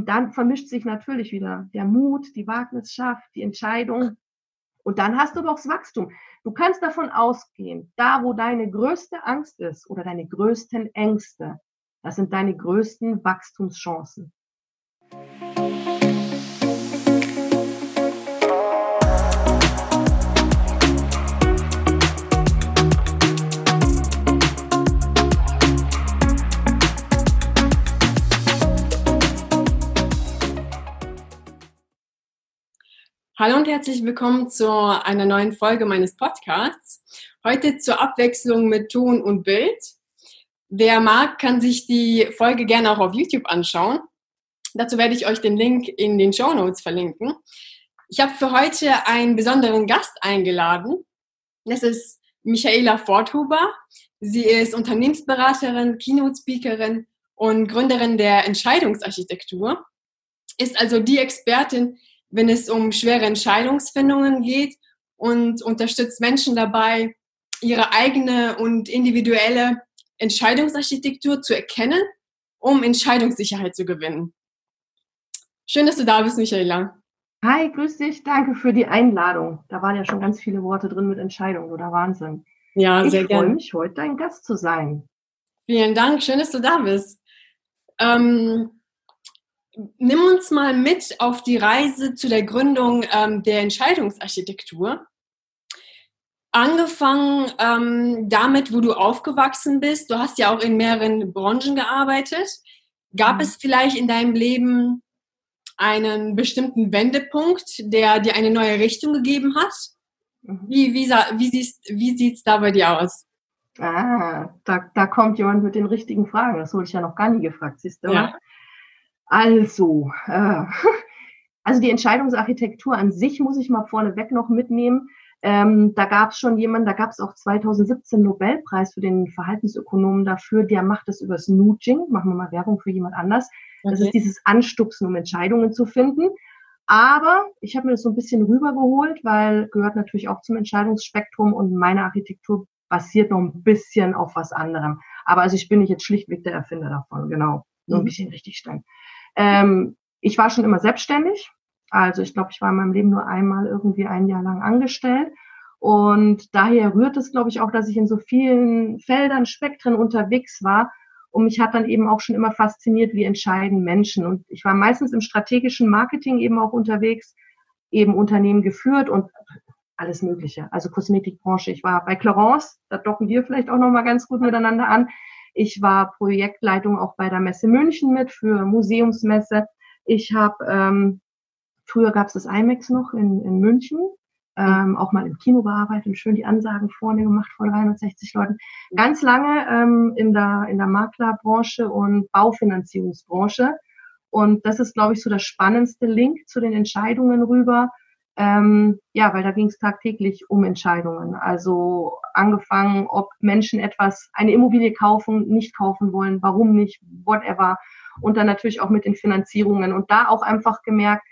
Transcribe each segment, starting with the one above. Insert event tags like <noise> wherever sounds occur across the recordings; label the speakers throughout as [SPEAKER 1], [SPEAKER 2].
[SPEAKER 1] Und dann vermischt sich natürlich wieder der Mut, die Wagnisschaft, die Entscheidung. Und dann hast du doch das Wachstum. Du kannst davon ausgehen, da wo deine größte Angst ist oder deine größten Ängste, das sind deine größten Wachstumschancen.
[SPEAKER 2] Hallo und herzlich willkommen zu einer neuen Folge meines Podcasts. Heute zur Abwechslung mit Ton und Bild. Wer mag, kann sich die Folge gerne auch auf YouTube anschauen. Dazu werde ich euch den Link in den Show Notes verlinken. Ich habe für heute einen besonderen Gast eingeladen. Das ist Michaela Forthuber. Sie ist Unternehmensberaterin, Keynote-Speakerin und Gründerin der Entscheidungsarchitektur. Ist also die Expertin, wenn es um schwere Entscheidungsfindungen geht und unterstützt Menschen dabei, ihre eigene und individuelle Entscheidungsarchitektur zu erkennen, um Entscheidungssicherheit zu gewinnen. Schön, dass du da bist, Michaela.
[SPEAKER 1] Hi, grüß dich. Danke für die Einladung. Da waren ja schon ganz viele Worte drin mit Entscheidungen oder Wahnsinn. Ja, sehr gerne. Ich freue mich, heute dein Gast zu sein.
[SPEAKER 2] Vielen Dank. Schön, dass du da bist. Ähm, nimm uns mal mit auf die Reise zu der Gründung ähm, der Entscheidungsarchitektur. Angefangen ähm, damit, wo du aufgewachsen bist. Du hast ja auch in mehreren Branchen gearbeitet. Gab mhm. es vielleicht in deinem Leben einen bestimmten Wendepunkt, der dir eine neue Richtung gegeben hat? Mhm. Wie, wie, wie, wie sieht es da bei dir aus?
[SPEAKER 1] Ah, da, da kommt jemand mit den richtigen Fragen. Das wurde ich ja noch gar nie gefragt, siehst du? Ja. Also, äh, <laughs> also die Entscheidungsarchitektur an sich muss ich mal vorneweg noch mitnehmen. Ähm, da gab es schon jemanden, da gab es auch 2017 Nobelpreis für den Verhaltensökonomen dafür, der macht das übers Nudging, machen wir mal Werbung für jemand anders. Okay. Das ist dieses Anstupsen, um Entscheidungen zu finden. Aber ich habe mir das so ein bisschen rübergeholt, weil gehört natürlich auch zum Entscheidungsspektrum und meine Architektur basiert noch ein bisschen auf was anderem. Aber also ich bin nicht jetzt schlichtweg der Erfinder davon, genau. Nur ein mhm. bisschen richtig stellen. Ähm, ich war schon immer selbstständig. Also ich glaube, ich war in meinem Leben nur einmal irgendwie ein Jahr lang angestellt. Und daher rührt es, glaube ich, auch, dass ich in so vielen Feldern, Spektren unterwegs war. Und mich hat dann eben auch schon immer fasziniert, wie entscheiden Menschen. Und ich war meistens im strategischen Marketing eben auch unterwegs, eben Unternehmen geführt und alles Mögliche. Also Kosmetikbranche. Ich war bei Clarence, da docken wir vielleicht auch nochmal ganz gut miteinander an. Ich war Projektleitung auch bei der Messe München mit für Museumsmesse. Ich habe, ähm, früher gab es das IMAX noch in, in München, ähm, auch mal im Kino gearbeitet und schön die Ansagen vorne gemacht vor 360 Leuten. Ganz lange ähm, in, der, in der Maklerbranche und Baufinanzierungsbranche. Und das ist, glaube ich, so der spannendste Link zu den Entscheidungen rüber. Ähm, ja, weil da ging es tagtäglich um Entscheidungen. Also angefangen, ob Menschen etwas, eine Immobilie kaufen, nicht kaufen wollen, warum nicht, whatever. Und dann natürlich auch mit den Finanzierungen. Und da auch einfach gemerkt,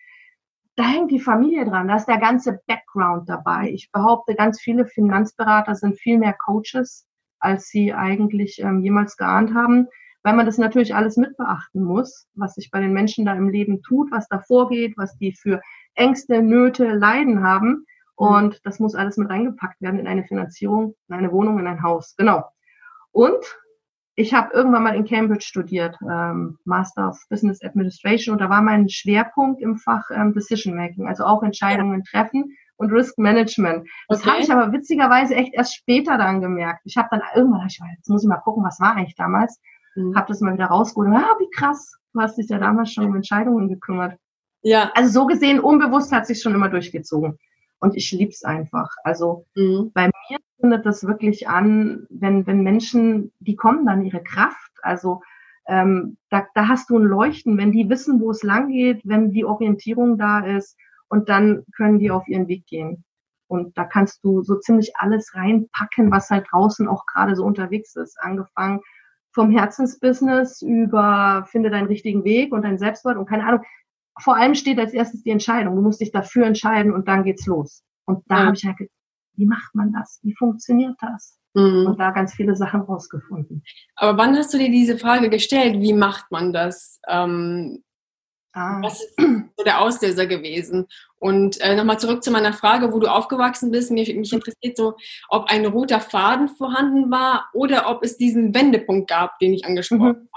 [SPEAKER 1] da hängt die Familie dran, da ist der ganze Background dabei. Ich behaupte, ganz viele Finanzberater sind viel mehr Coaches, als sie eigentlich ähm, jemals geahnt haben, weil man das natürlich alles mitbeachten muss, was sich bei den Menschen da im Leben tut, was da vorgeht, was die für Ängste, Nöte, Leiden haben. Mhm. Und das muss alles mit reingepackt werden in eine Finanzierung, in eine Wohnung, in ein Haus. Genau. Und ich habe irgendwann mal in Cambridge studiert, ähm, Master of Business Administration, und da war mein Schwerpunkt im Fach ähm, Decision Making, also auch Entscheidungen treffen und Risk Management. Das okay. habe ich aber witzigerweise echt erst später dann gemerkt. Ich habe dann irgendwann, ich, jetzt muss ich mal gucken, was war eigentlich damals, mhm. habe das mal wieder rausgeholt. Ah, wie krass, du hast dich ja damals schon um Entscheidungen gekümmert. Ja. Also so gesehen, unbewusst hat sich schon immer durchgezogen. Und ich lieb's einfach. Also mhm. bei mir findet das wirklich an, wenn, wenn Menschen, die kommen dann ihre Kraft. Also ähm, da, da hast du ein Leuchten, wenn die wissen, wo es lang geht, wenn die Orientierung da ist und dann können die auf ihren Weg gehen. Und da kannst du so ziemlich alles reinpacken, was halt draußen auch gerade so unterwegs ist. Angefangen vom Herzensbusiness über finde deinen richtigen Weg und dein Selbstwert und keine Ahnung vor allem steht als erstes die Entscheidung. Du musst dich dafür entscheiden und dann geht's los. Und da ja. habe ich halt gedacht, wie macht man das? Wie funktioniert das? Mhm. Und da ganz viele Sachen rausgefunden.
[SPEAKER 2] Aber wann hast du dir diese Frage gestellt, wie macht man das? Ähm Ah. Was ist so der Auslöser gewesen? Und äh, nochmal zurück zu meiner Frage, wo du aufgewachsen bist. Mich, mich interessiert so, ob ein roter Faden vorhanden war oder ob es diesen Wendepunkt gab, den ich angesprochen mhm. habe.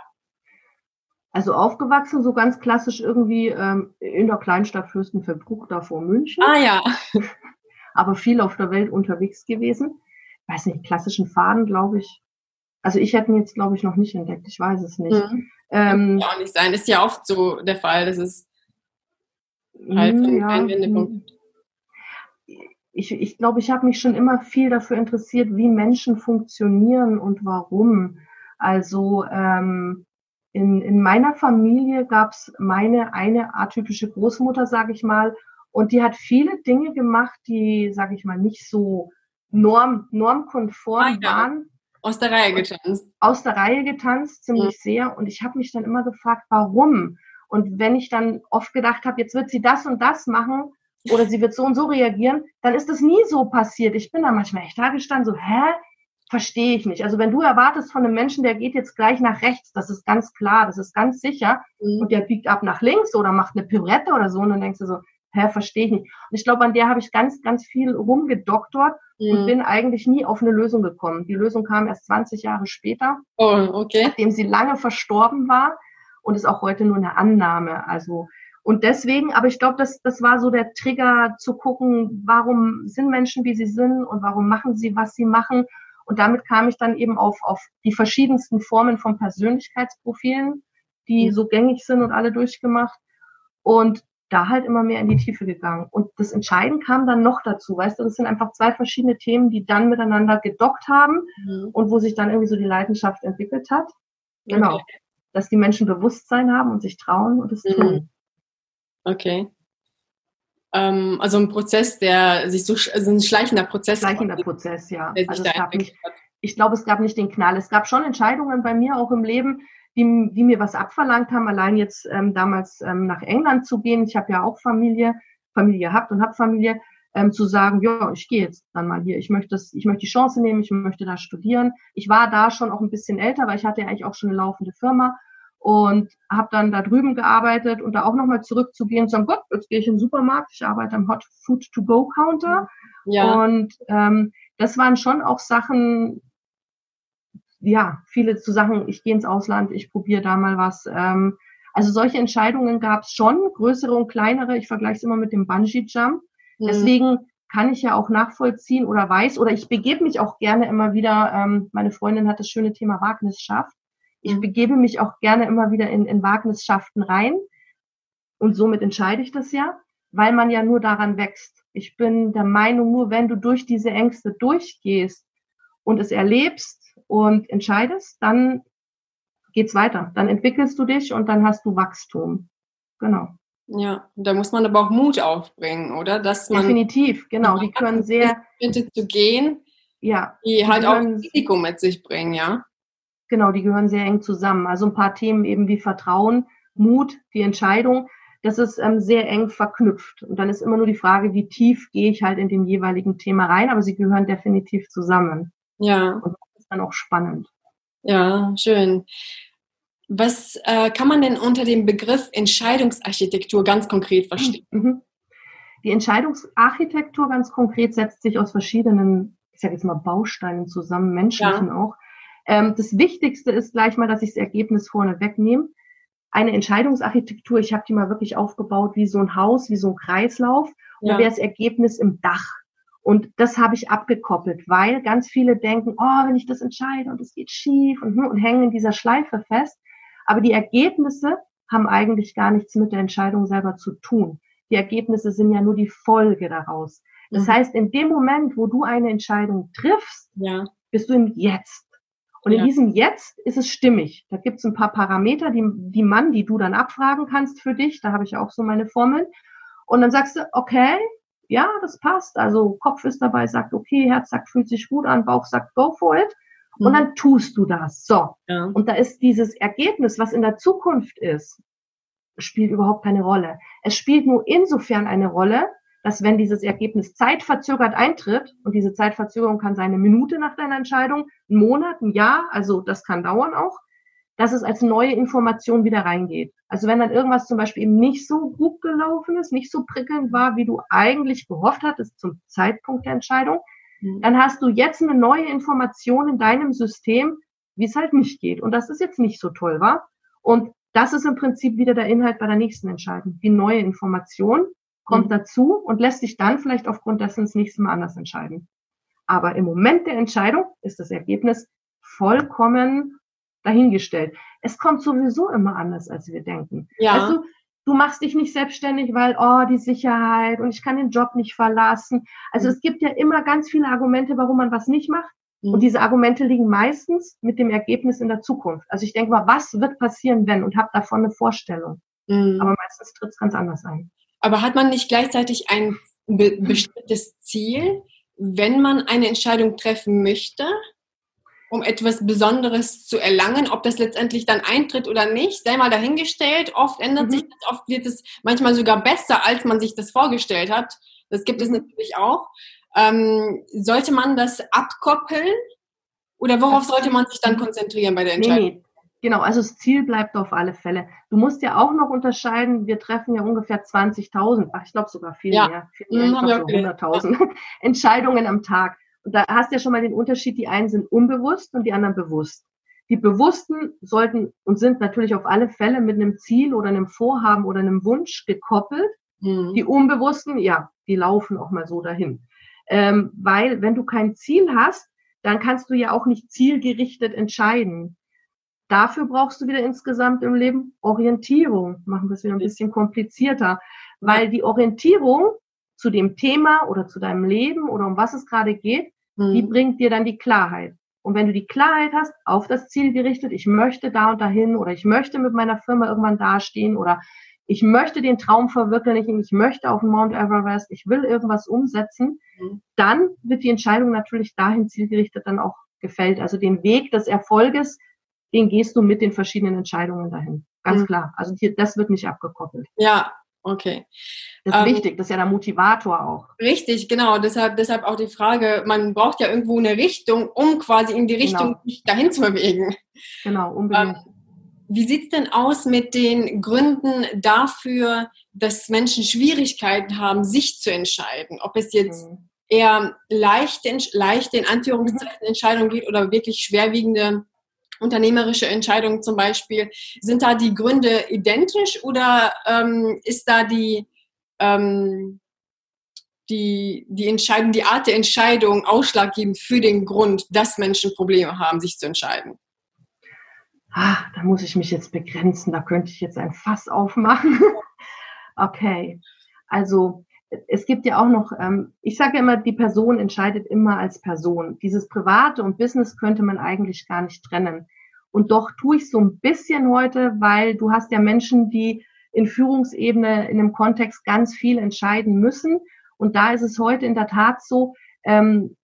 [SPEAKER 1] Also aufgewachsen, so ganz klassisch irgendwie ähm, in der Kleinstadt Fürstenfeldbruck da vor München.
[SPEAKER 2] Ah ja. <laughs>
[SPEAKER 1] Aber viel auf der Welt unterwegs gewesen. Weiß nicht, klassischen Faden, glaube ich. Also ich hätte ihn jetzt, glaube ich, noch nicht entdeckt. Ich weiß es nicht. Mhm.
[SPEAKER 2] Ähm, Kann auch nicht sein. Ist ja oft so der Fall, dass es halt hm, ja, ein Wendepunkt
[SPEAKER 1] ich, ich glaube, ich habe mich schon immer viel dafür interessiert, wie Menschen funktionieren und warum. Also ähm, in, in meiner Familie gab es meine eine atypische Großmutter, sage ich mal, und die hat viele Dinge gemacht, die, sage ich mal, nicht so norm, normkonform ah, ja. waren.
[SPEAKER 2] Aus der Reihe getanzt.
[SPEAKER 1] Aus der Reihe getanzt, ziemlich ja. sehr. Und ich habe mich dann immer gefragt, warum? Und wenn ich dann oft gedacht habe, jetzt wird sie das und das machen oder sie wird so und so reagieren, dann ist das nie so passiert. Ich bin da manchmal echt da gestanden, so, hä? verstehe ich nicht. Also wenn du erwartest von einem Menschen, der geht jetzt gleich nach rechts, das ist ganz klar, das ist ganz sicher, mhm. und der biegt ab nach links oder macht eine Pirouette oder so, und dann denkst du so, hä, verstehe ich nicht. Und ich glaube, an der habe ich ganz, ganz viel rumgedoktort mhm. und bin eigentlich nie auf eine Lösung gekommen. Die Lösung kam erst 20 Jahre später,
[SPEAKER 2] oh, okay.
[SPEAKER 1] nachdem sie lange verstorben war und ist auch heute nur eine Annahme. Also und deswegen, aber ich glaube, das, das war so der Trigger zu gucken, warum sind Menschen, wie sie sind und warum machen sie, was sie machen und damit kam ich dann eben auf, auf die verschiedensten Formen von Persönlichkeitsprofilen, die mhm. so gängig sind und alle durchgemacht. Und da halt immer mehr in die Tiefe gegangen. Und das Entscheiden kam dann noch dazu, weißt du, das sind einfach zwei verschiedene Themen, die dann miteinander gedockt haben mhm. und wo sich dann irgendwie so die Leidenschaft entwickelt hat. Genau. Okay. Dass die Menschen Bewusstsein haben und sich trauen und es mhm. tun.
[SPEAKER 2] Okay. Ähm, also ein Prozess, der sich so, also ein schleichender Prozess.
[SPEAKER 1] Schleichender Prozess, ja. Also nicht, ich glaube, es gab nicht den Knall. Es gab schon Entscheidungen bei mir auch im Leben, die, die mir was abverlangt haben, allein jetzt ähm, damals ähm, nach England zu gehen. Ich habe ja auch Familie, Familie gehabt und habe Familie, ähm, zu sagen, ja, ich gehe jetzt dann mal hier. Ich möchte das, ich möchte die Chance nehmen, ich möchte da studieren. Ich war da schon auch ein bisschen älter, weil ich hatte ja eigentlich auch schon eine laufende Firma und habe dann da drüben gearbeitet und da auch nochmal zurückzugehen und sagen, Gott, jetzt gehe ich in den Supermarkt, ich arbeite am Hot Food to Go Counter. Ja. Und ähm, das waren schon auch Sachen, ja, viele zu Sachen, ich gehe ins Ausland, ich probiere da mal was. Ähm, also solche Entscheidungen gab es schon, größere und kleinere. Ich vergleiche es immer mit dem Bungee-Jump. Mhm. Deswegen kann ich ja auch nachvollziehen oder weiß, oder ich begebe mich auch gerne immer wieder, ähm, meine Freundin hat das schöne Thema Wagnischaft. Ich mhm. begebe mich auch gerne immer wieder in, in Wagnisschaften rein. Und somit entscheide ich das ja, weil man ja nur daran wächst. Ich bin der Meinung, nur wenn du durch diese Ängste durchgehst und es erlebst und entscheidest, dann geht's weiter. Dann entwickelst du dich und dann hast du Wachstum. Genau.
[SPEAKER 2] Ja, da muss man aber auch Mut aufbringen, oder?
[SPEAKER 1] Dass man Definitiv, genau. Die können sehr
[SPEAKER 2] zu gehen,
[SPEAKER 1] ja,
[SPEAKER 2] die halt auch Risiko mit sich bringen, ja.
[SPEAKER 1] Genau, die gehören sehr eng zusammen. Also ein paar Themen eben wie Vertrauen, Mut, die Entscheidung, das ist ähm, sehr eng verknüpft. Und dann ist immer nur die Frage, wie tief gehe ich halt in den jeweiligen Thema rein, aber sie gehören definitiv zusammen.
[SPEAKER 2] Ja.
[SPEAKER 1] Und dann auch spannend.
[SPEAKER 2] Ja, schön. Was äh, kann man denn unter dem Begriff Entscheidungsarchitektur ganz konkret verstehen? Mhm.
[SPEAKER 1] Die Entscheidungsarchitektur ganz konkret setzt sich aus verschiedenen, ich sage jetzt mal Bausteinen zusammen, menschlichen ja. auch. Ähm, das Wichtigste ist gleich mal, dass ich das Ergebnis vorne wegnehme. Eine Entscheidungsarchitektur, ich habe die mal wirklich aufgebaut wie so ein Haus, wie so ein Kreislauf. Und ja. wäre das Ergebnis im Dach. Und das habe ich abgekoppelt, weil ganz viele denken, oh, wenn ich das entscheide und es geht schief und, hm, und hängen in dieser Schleife fest. Aber die Ergebnisse haben eigentlich gar nichts mit der Entscheidung selber zu tun. Die Ergebnisse sind ja nur die Folge daraus. Das mhm. heißt, in dem Moment, wo du eine Entscheidung triffst, ja. bist du im Jetzt. Und ja. in diesem Jetzt ist es stimmig. Da gibt es ein paar Parameter, die, die man, die du dann abfragen kannst für dich. Da habe ich auch so meine Formeln. Und dann sagst du, okay, ja, das passt. Also Kopf ist dabei, sagt, okay, Herz sagt, fühlt sich gut an, Bauch sagt, go for it. Mhm. Und dann tust du das. So. Ja. Und da ist dieses Ergebnis, was in der Zukunft ist, spielt überhaupt keine Rolle. Es spielt nur insofern eine Rolle, dass wenn dieses Ergebnis zeitverzögert eintritt, und diese Zeitverzögerung kann sein eine Minute nach deiner Entscheidung, ein Monat, ein Jahr, also das kann dauern auch, dass es als neue Information wieder reingeht. Also wenn dann irgendwas zum Beispiel eben nicht so gut gelaufen ist, nicht so prickelnd war, wie du eigentlich gehofft hattest zum Zeitpunkt der Entscheidung, mhm. dann hast du jetzt eine neue Information in deinem System, wie es halt nicht geht. Und das ist jetzt nicht so toll, war. Und das ist im Prinzip wieder der Inhalt bei der nächsten Entscheidung. Die neue Information kommt mhm. dazu und lässt sich dann vielleicht aufgrund dessen das nächste Mal anders entscheiden. Aber im Moment der Entscheidung ist das Ergebnis vollkommen dahingestellt. Es kommt sowieso immer anders, als wir denken. Ja. Also, du machst dich nicht selbstständig, weil, oh, die Sicherheit und ich kann den Job nicht verlassen. Also mhm. es gibt ja immer ganz viele Argumente, warum man was nicht macht. Mhm. Und diese Argumente liegen meistens mit dem Ergebnis in der Zukunft. Also ich denke mal, was wird passieren, wenn und habe davon eine Vorstellung. Mhm. Aber meistens tritt es ganz anders ein.
[SPEAKER 2] Aber hat man nicht gleichzeitig ein be bestimmtes Ziel, wenn man eine Entscheidung treffen möchte, um etwas Besonderes zu erlangen, ob das letztendlich dann eintritt oder nicht, sei mal dahingestellt. Oft ändert mhm. sich das, oft wird es manchmal sogar besser, als man sich das vorgestellt hat. Das gibt es mhm. natürlich auch. Ähm, sollte man das abkoppeln oder worauf sollte man sich dann konzentrieren bei der Entscheidung? Nee.
[SPEAKER 1] Genau, also das Ziel bleibt auf alle Fälle. Du musst ja auch noch unterscheiden, wir treffen ja ungefähr 20.000, ach ich glaube sogar viel ja. mehr, viel mehr, mhm, ich glaube so 100.000 <laughs> Entscheidungen am Tag. Und da hast du ja schon mal den Unterschied, die einen sind unbewusst und die anderen bewusst. Die Bewussten sollten und sind natürlich auf alle Fälle mit einem Ziel oder einem Vorhaben oder einem Wunsch gekoppelt. Mhm. Die Unbewussten, ja, die laufen auch mal so dahin. Ähm, weil wenn du kein Ziel hast, dann kannst du ja auch nicht zielgerichtet entscheiden. Dafür brauchst du wieder insgesamt im Leben Orientierung. Machen wir es wieder ein bisschen komplizierter, weil die Orientierung zu dem Thema oder zu deinem Leben oder um was es gerade geht, mhm. die bringt dir dann die Klarheit. Und wenn du die Klarheit hast, auf das Ziel gerichtet, ich möchte da und dahin oder ich möchte mit meiner Firma irgendwann dastehen oder ich möchte den Traum verwirklichen, ich möchte auf den Mount Everest, ich will irgendwas umsetzen, mhm. dann wird die Entscheidung natürlich dahin zielgerichtet dann auch gefällt. Also den Weg des Erfolges den gehst du mit den verschiedenen Entscheidungen dahin. Ganz mhm. klar. Also hier, das wird nicht abgekoppelt.
[SPEAKER 2] Ja, okay.
[SPEAKER 1] Das ist ähm, wichtig, das ist ja der Motivator auch.
[SPEAKER 2] Richtig, genau. Deshalb, deshalb auch die Frage, man braucht ja irgendwo eine Richtung, um quasi in die genau. Richtung genau. dahin zu bewegen.
[SPEAKER 1] Genau, unbedingt. Ähm,
[SPEAKER 2] wie sieht's denn aus mit den Gründen dafür, dass Menschen Schwierigkeiten haben, sich zu entscheiden? Ob es jetzt mhm. eher leichte, leichte in Anführungszeichen Entscheidungen geht oder wirklich schwerwiegende unternehmerische Entscheidungen zum Beispiel. Sind da die Gründe identisch oder ähm, ist da die, ähm, die, die die Art der Entscheidung ausschlaggebend für den Grund, dass Menschen Probleme haben, sich zu entscheiden?
[SPEAKER 1] Ah, da muss ich mich jetzt begrenzen, da könnte ich jetzt ein Fass aufmachen. <laughs> okay, also es gibt ja auch noch, ähm, ich sage ja immer, die Person entscheidet immer als Person. Dieses Private und Business könnte man eigentlich gar nicht trennen. Und doch tue ich so ein bisschen heute, weil du hast ja Menschen, die in Führungsebene in einem Kontext ganz viel entscheiden müssen. Und da ist es heute in der Tat so, ähm,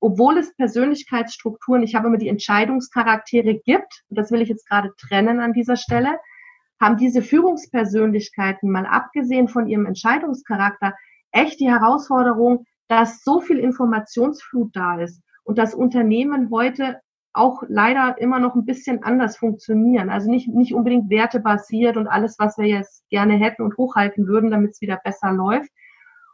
[SPEAKER 1] obwohl es Persönlichkeitsstrukturen, ich habe immer die Entscheidungscharaktere gibt, das will ich jetzt gerade trennen an dieser Stelle, haben diese Führungspersönlichkeiten mal abgesehen von ihrem Entscheidungscharakter echt die Herausforderung, dass so viel Informationsflut da ist und das Unternehmen heute auch leider immer noch ein bisschen anders funktionieren. Also nicht, nicht unbedingt wertebasiert und alles, was wir jetzt gerne hätten und hochhalten würden, damit es wieder besser läuft.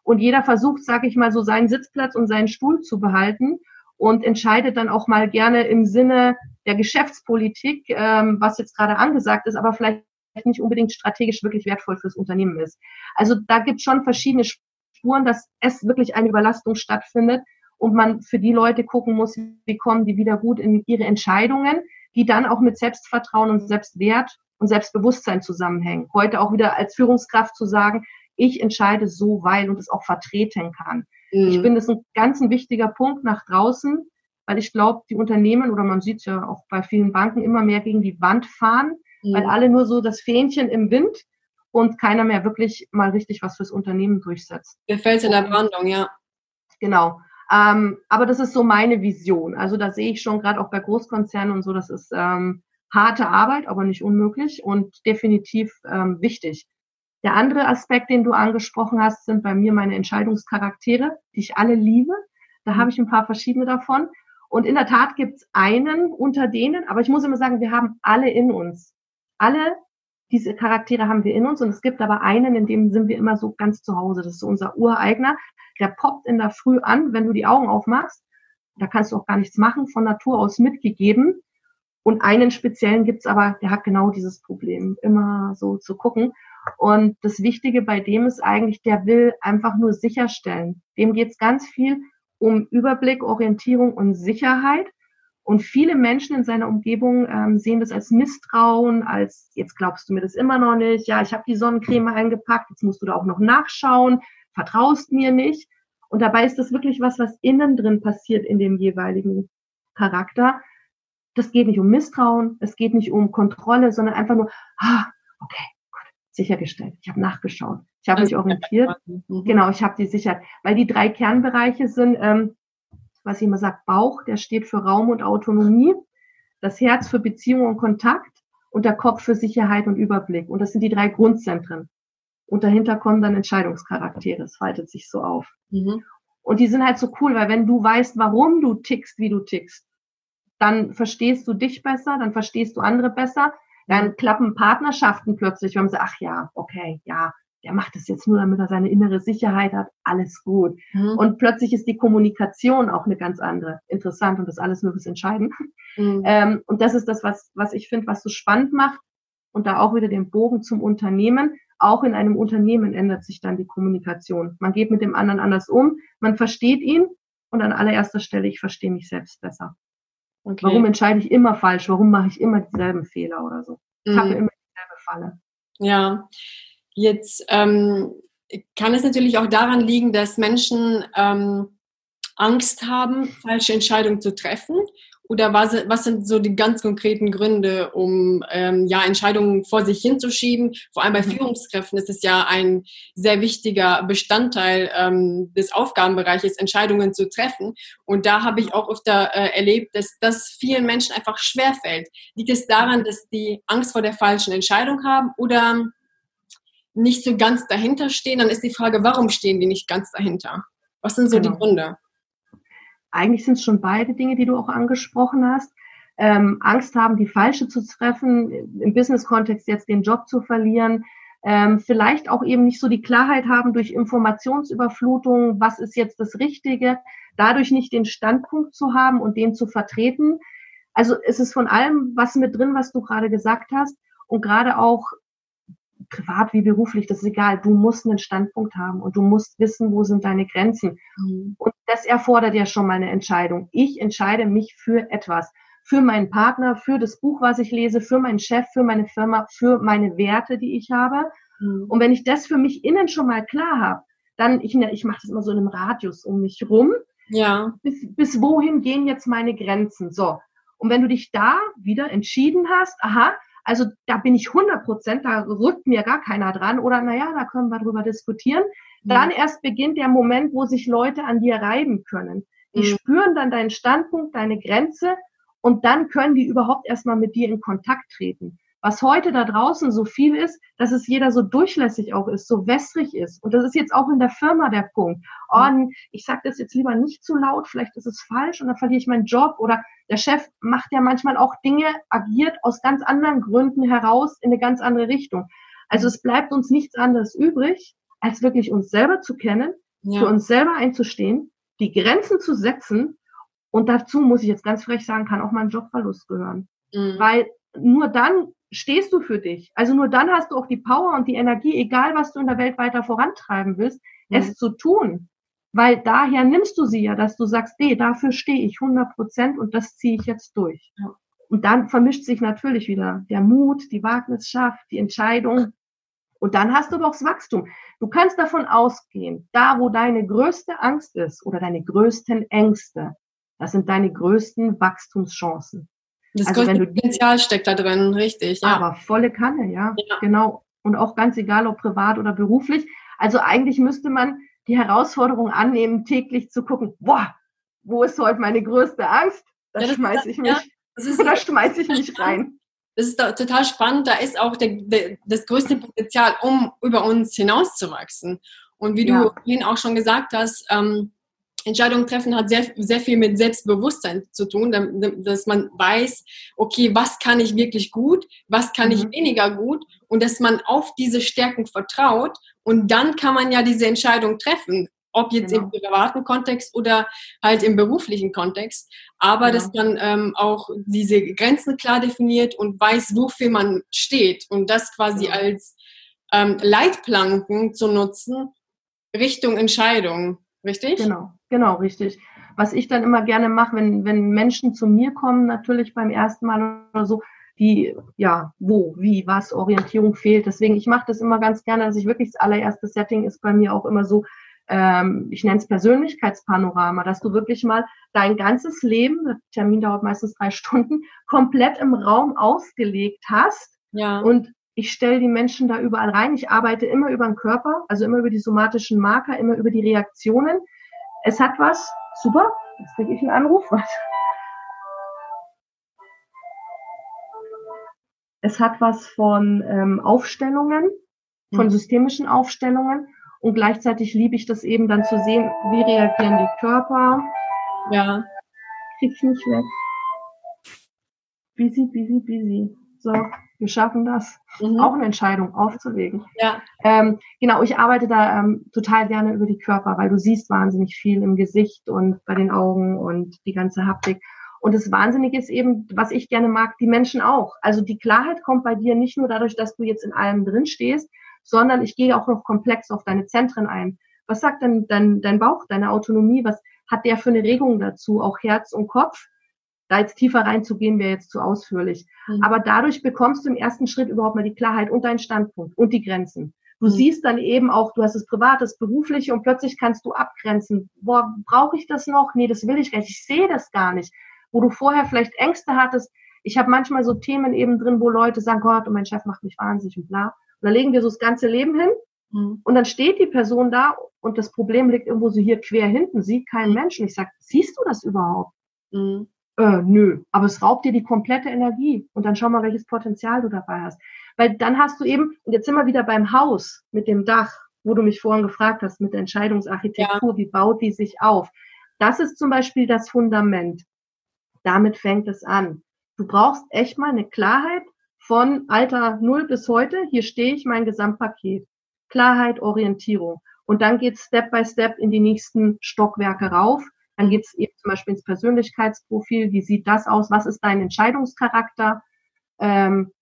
[SPEAKER 1] Und jeder versucht, sage ich mal, so seinen Sitzplatz und seinen Stuhl zu behalten und entscheidet dann auch mal gerne im Sinne der Geschäftspolitik, ähm, was jetzt gerade angesagt ist, aber vielleicht nicht unbedingt strategisch wirklich wertvoll fürs Unternehmen ist. Also da gibt es schon verschiedene Spuren, dass es wirklich eine Überlastung stattfindet und man für die Leute gucken muss, wie kommen die wieder gut in ihre Entscheidungen, die dann auch mit Selbstvertrauen und Selbstwert und Selbstbewusstsein zusammenhängen. Heute auch wieder als Führungskraft zu sagen, ich entscheide so, weil und es auch vertreten kann. Mhm. Ich finde, das ein ganz ein wichtiger Punkt nach draußen, weil ich glaube, die Unternehmen oder man sieht ja auch bei vielen Banken immer mehr gegen die Wand fahren mhm. weil alle nur so das Fähnchen im Wind und keiner mehr wirklich mal richtig was fürs Unternehmen durchsetzt.
[SPEAKER 2] Der Fels in der Brandung, ja.
[SPEAKER 1] Genau. Ähm, aber das ist so meine Vision. Also da sehe ich schon gerade auch bei Großkonzernen und so, das ist ähm, harte Arbeit, aber nicht unmöglich und definitiv ähm, wichtig. Der andere Aspekt, den du angesprochen hast, sind bei mir meine Entscheidungscharaktere, die ich alle liebe. Da mhm. habe ich ein paar verschiedene davon. Und in der Tat gibt es einen unter denen, aber ich muss immer sagen, wir haben alle in uns. Alle diese Charaktere haben wir in uns und es gibt aber einen, in dem sind wir immer so ganz zu Hause. Das ist so unser Ureigner. Der poppt in der Früh an, wenn du die Augen aufmachst. Da kannst du auch gar nichts machen, von Natur aus mitgegeben. Und einen speziellen gibt's aber, der hat genau dieses Problem, immer so zu gucken. Und das Wichtige bei dem ist eigentlich, der will einfach nur sicherstellen. Dem geht's ganz viel um Überblick, Orientierung und Sicherheit. Und viele Menschen in seiner Umgebung ähm, sehen das als Misstrauen, als jetzt glaubst du mir das immer noch nicht, ja, ich habe die Sonnencreme eingepackt, jetzt musst du da auch noch nachschauen, vertraust mir nicht. Und dabei ist das wirklich was, was innen drin passiert in dem jeweiligen Charakter. Das geht nicht um Misstrauen, es geht nicht um Kontrolle, sondern einfach nur, ah, okay, gut, sichergestellt. Ich habe nachgeschaut, ich habe mich orientiert. Mhm. Genau, ich habe die Sicherheit. Weil die drei Kernbereiche sind, ähm, was ich immer sage, Bauch, der steht für Raum und Autonomie, das Herz für Beziehung und Kontakt und der Kopf für Sicherheit und Überblick. Und das sind die drei Grundzentren. Und dahinter kommen dann Entscheidungscharaktere. Es faltet sich so auf. Mhm. Und die sind halt so cool, weil wenn du weißt, warum du tickst, wie du tickst, dann verstehst du dich besser, dann verstehst du andere besser, dann klappen Partnerschaften plötzlich, wenn man sagt, ach ja, okay, ja, der macht das jetzt nur, damit er seine innere Sicherheit hat, alles gut. Mhm. Und plötzlich ist die Kommunikation auch eine ganz andere. Interessant und das alles nur fürs Entscheiden. Mhm. Ähm, und das ist das, was, was ich finde, was so spannend macht. Und da auch wieder den Bogen zum Unternehmen. Auch in einem Unternehmen ändert sich dann die Kommunikation. Man geht mit dem anderen anders um, man versteht ihn und an allererster Stelle, ich verstehe mich selbst besser. Okay. Warum entscheide ich immer falsch? Warum mache ich immer dieselben Fehler oder so? Ich mhm. habe immer dieselbe Falle.
[SPEAKER 2] Ja, Jetzt ähm, kann es natürlich auch daran liegen, dass Menschen ähm, Angst haben, falsche Entscheidungen zu treffen. Oder was, was sind so die ganz konkreten Gründe, um ähm, ja, Entscheidungen vor sich hinzuschieben? Vor allem bei mhm. Führungskräften ist es ja ein sehr wichtiger Bestandteil ähm, des Aufgabenbereiches, Entscheidungen zu treffen. Und da habe ich auch öfter äh, erlebt, dass das vielen Menschen einfach schwerfällt. Liegt es daran, dass die Angst vor der falschen Entscheidung haben oder nicht so ganz dahinter stehen, dann ist die Frage, warum stehen die nicht ganz dahinter? Was sind so genau. die Gründe?
[SPEAKER 1] Eigentlich sind es schon beide Dinge, die du auch angesprochen hast. Ähm, Angst haben, die falsche zu treffen, im Business-Kontext jetzt den Job zu verlieren, ähm, vielleicht auch eben nicht so die Klarheit haben durch Informationsüberflutung, was ist jetzt das Richtige, dadurch nicht den Standpunkt zu haben und den zu vertreten. Also es ist von allem was mit drin, was du gerade gesagt hast und gerade auch privat wie beruflich, das ist egal. Du musst einen Standpunkt haben und du musst wissen, wo sind deine Grenzen. Mhm. Und das erfordert ja schon mal eine Entscheidung. Ich entscheide mich für etwas. Für meinen Partner, für das Buch, was ich lese, für meinen Chef, für meine Firma, für meine Werte, die ich habe. Mhm. Und wenn ich das für mich innen schon mal klar habe, dann, ich, ich mache das immer so in einem Radius um mich rum. Ja. Bis, bis wohin gehen jetzt meine Grenzen? So. Und wenn du dich da wieder entschieden hast, aha, also da bin ich 100 Prozent, da rückt mir gar keiner dran oder naja, da können wir drüber diskutieren. Mhm. Dann erst beginnt der Moment, wo sich Leute an dir reiben können. Die mhm. spüren dann deinen Standpunkt, deine Grenze und dann können die überhaupt erstmal mit dir in Kontakt treten was heute da draußen so viel ist, dass es jeder so durchlässig auch ist, so wässrig ist. Und das ist jetzt auch in der Firma der Punkt. Oh, ich sage das jetzt lieber nicht zu laut, vielleicht ist es falsch und dann verliere ich meinen Job. Oder der Chef macht ja manchmal auch Dinge, agiert aus ganz anderen Gründen heraus in eine ganz andere Richtung. Also es bleibt uns nichts anderes übrig, als wirklich uns selber zu kennen, ja. für uns selber einzustehen, die Grenzen zu setzen. Und dazu muss ich jetzt ganz frech sagen, kann auch mal ein Jobverlust gehören. Mhm. Weil nur dann stehst du für dich. Also nur dann hast du auch die Power und die Energie, egal was du in der Welt weiter vorantreiben willst, mhm. es zu tun. Weil daher nimmst du sie ja, dass du sagst, nee, dafür stehe ich 100 Prozent und das ziehe ich jetzt durch. Ja. Und dann vermischt sich natürlich wieder der Mut, die Wagnisschaft, die Entscheidung. Und dann hast du doch das Wachstum. Du kannst davon ausgehen, da wo deine größte Angst ist oder deine größten Ängste, das sind deine größten Wachstumschancen.
[SPEAKER 2] Das also größte Potenzial steckt da drin, richtig.
[SPEAKER 1] Ja. Aber volle Kanne, ja, ja. Genau. Und auch ganz egal, ob privat oder beruflich. Also eigentlich müsste man die Herausforderung annehmen, täglich zu gucken, boah, wo ist heute meine größte Angst? Da ja, schmeiße ich mich, <laughs> ja, da schmeiße ich mich rein.
[SPEAKER 2] Das ist total spannend. Da ist auch der, der, das größte Potenzial, um über uns hinauszuwachsen. Und wie du ja. vorhin auch schon gesagt hast, ähm, Entscheidungen treffen hat sehr, sehr viel mit Selbstbewusstsein zu tun, dass man weiß, okay, was kann ich wirklich gut, was kann mhm. ich weniger gut und dass man auf diese Stärken vertraut und dann kann man ja diese Entscheidung treffen, ob jetzt genau. im privaten Kontext oder halt im beruflichen Kontext, aber genau. dass man ähm, auch diese Grenzen klar definiert und weiß, wofür man steht und das quasi genau. als ähm, Leitplanken zu nutzen Richtung Entscheidung, richtig?
[SPEAKER 1] Genau, genau, richtig. Was ich dann immer gerne mache, wenn, wenn Menschen zu mir kommen, natürlich beim ersten Mal oder so, die, ja, wo, wie, was, Orientierung fehlt. Deswegen, ich mache das immer ganz gerne, dass ich wirklich das allererste Setting ist bei mir auch immer so, ähm, ich nenne es Persönlichkeitspanorama, dass du wirklich mal dein ganzes Leben, der Termin dauert meistens drei <laughs> Stunden, komplett im Raum ausgelegt hast. Ja. Und ich stelle die Menschen da überall rein. Ich arbeite immer über den Körper, also immer über die somatischen Marker, immer über die Reaktionen. Es hat was, super, jetzt kriege ich einen Anruf. Was? Es hat was von ähm, Aufstellungen, von mhm. systemischen Aufstellungen. Und gleichzeitig liebe ich das eben dann zu sehen, wie reagieren die Körper.
[SPEAKER 2] Ja.
[SPEAKER 1] Krieg's nicht weg. Busy, busy, busy. So, wir schaffen das. Mhm. Auch eine Entscheidung aufzulegen.
[SPEAKER 2] Ja.
[SPEAKER 1] Ähm, genau, ich arbeite da ähm, total gerne über die Körper, weil du siehst wahnsinnig viel im Gesicht und bei den Augen und die ganze Haptik. Und das Wahnsinnige ist eben, was ich gerne mag, die Menschen auch. Also die Klarheit kommt bei dir nicht nur dadurch, dass du jetzt in allem drin stehst, sondern ich gehe auch noch komplex auf deine Zentren ein. Was sagt denn dein, dein Bauch, deine Autonomie? Was hat der für eine Regung dazu? Auch Herz und Kopf? Da jetzt tiefer reinzugehen, wäre jetzt zu ausführlich. Mhm. Aber dadurch bekommst du im ersten Schritt überhaupt mal die Klarheit und deinen Standpunkt und die Grenzen. Du mhm. siehst dann eben auch, du hast das Private, das Berufliche und plötzlich kannst du abgrenzen. Boah, brauche ich das noch? Nee, das will ich gar nicht. Ich sehe das gar nicht. Wo du vorher vielleicht Ängste hattest. Ich habe manchmal so Themen eben drin, wo Leute sagen, Gott, und mein Chef macht mich wahnsinnig und bla. Und da legen wir so das ganze Leben hin. Mhm. Und dann steht die Person da und das Problem liegt irgendwo so hier quer hinten, sieht keinen mhm. Menschen. Ich sage, siehst du das überhaupt? Mhm. Äh, nö, aber es raubt dir die komplette Energie. Und dann schau mal, welches Potenzial du dabei hast. Weil dann hast du eben, und jetzt sind wir wieder beim Haus mit dem Dach, wo du mich vorhin gefragt hast, mit der Entscheidungsarchitektur, ja. wie baut die sich auf? Das ist zum Beispiel das Fundament. Damit fängt es an. Du brauchst echt mal eine Klarheit, von Alter 0 bis heute, hier stehe ich, mein Gesamtpaket. Klarheit, Orientierung. Und dann geht's Step by Step in die nächsten Stockwerke rauf. Dann geht's eben zum Beispiel ins Persönlichkeitsprofil. Wie sieht das aus? Was ist dein Entscheidungscharakter? Ähm,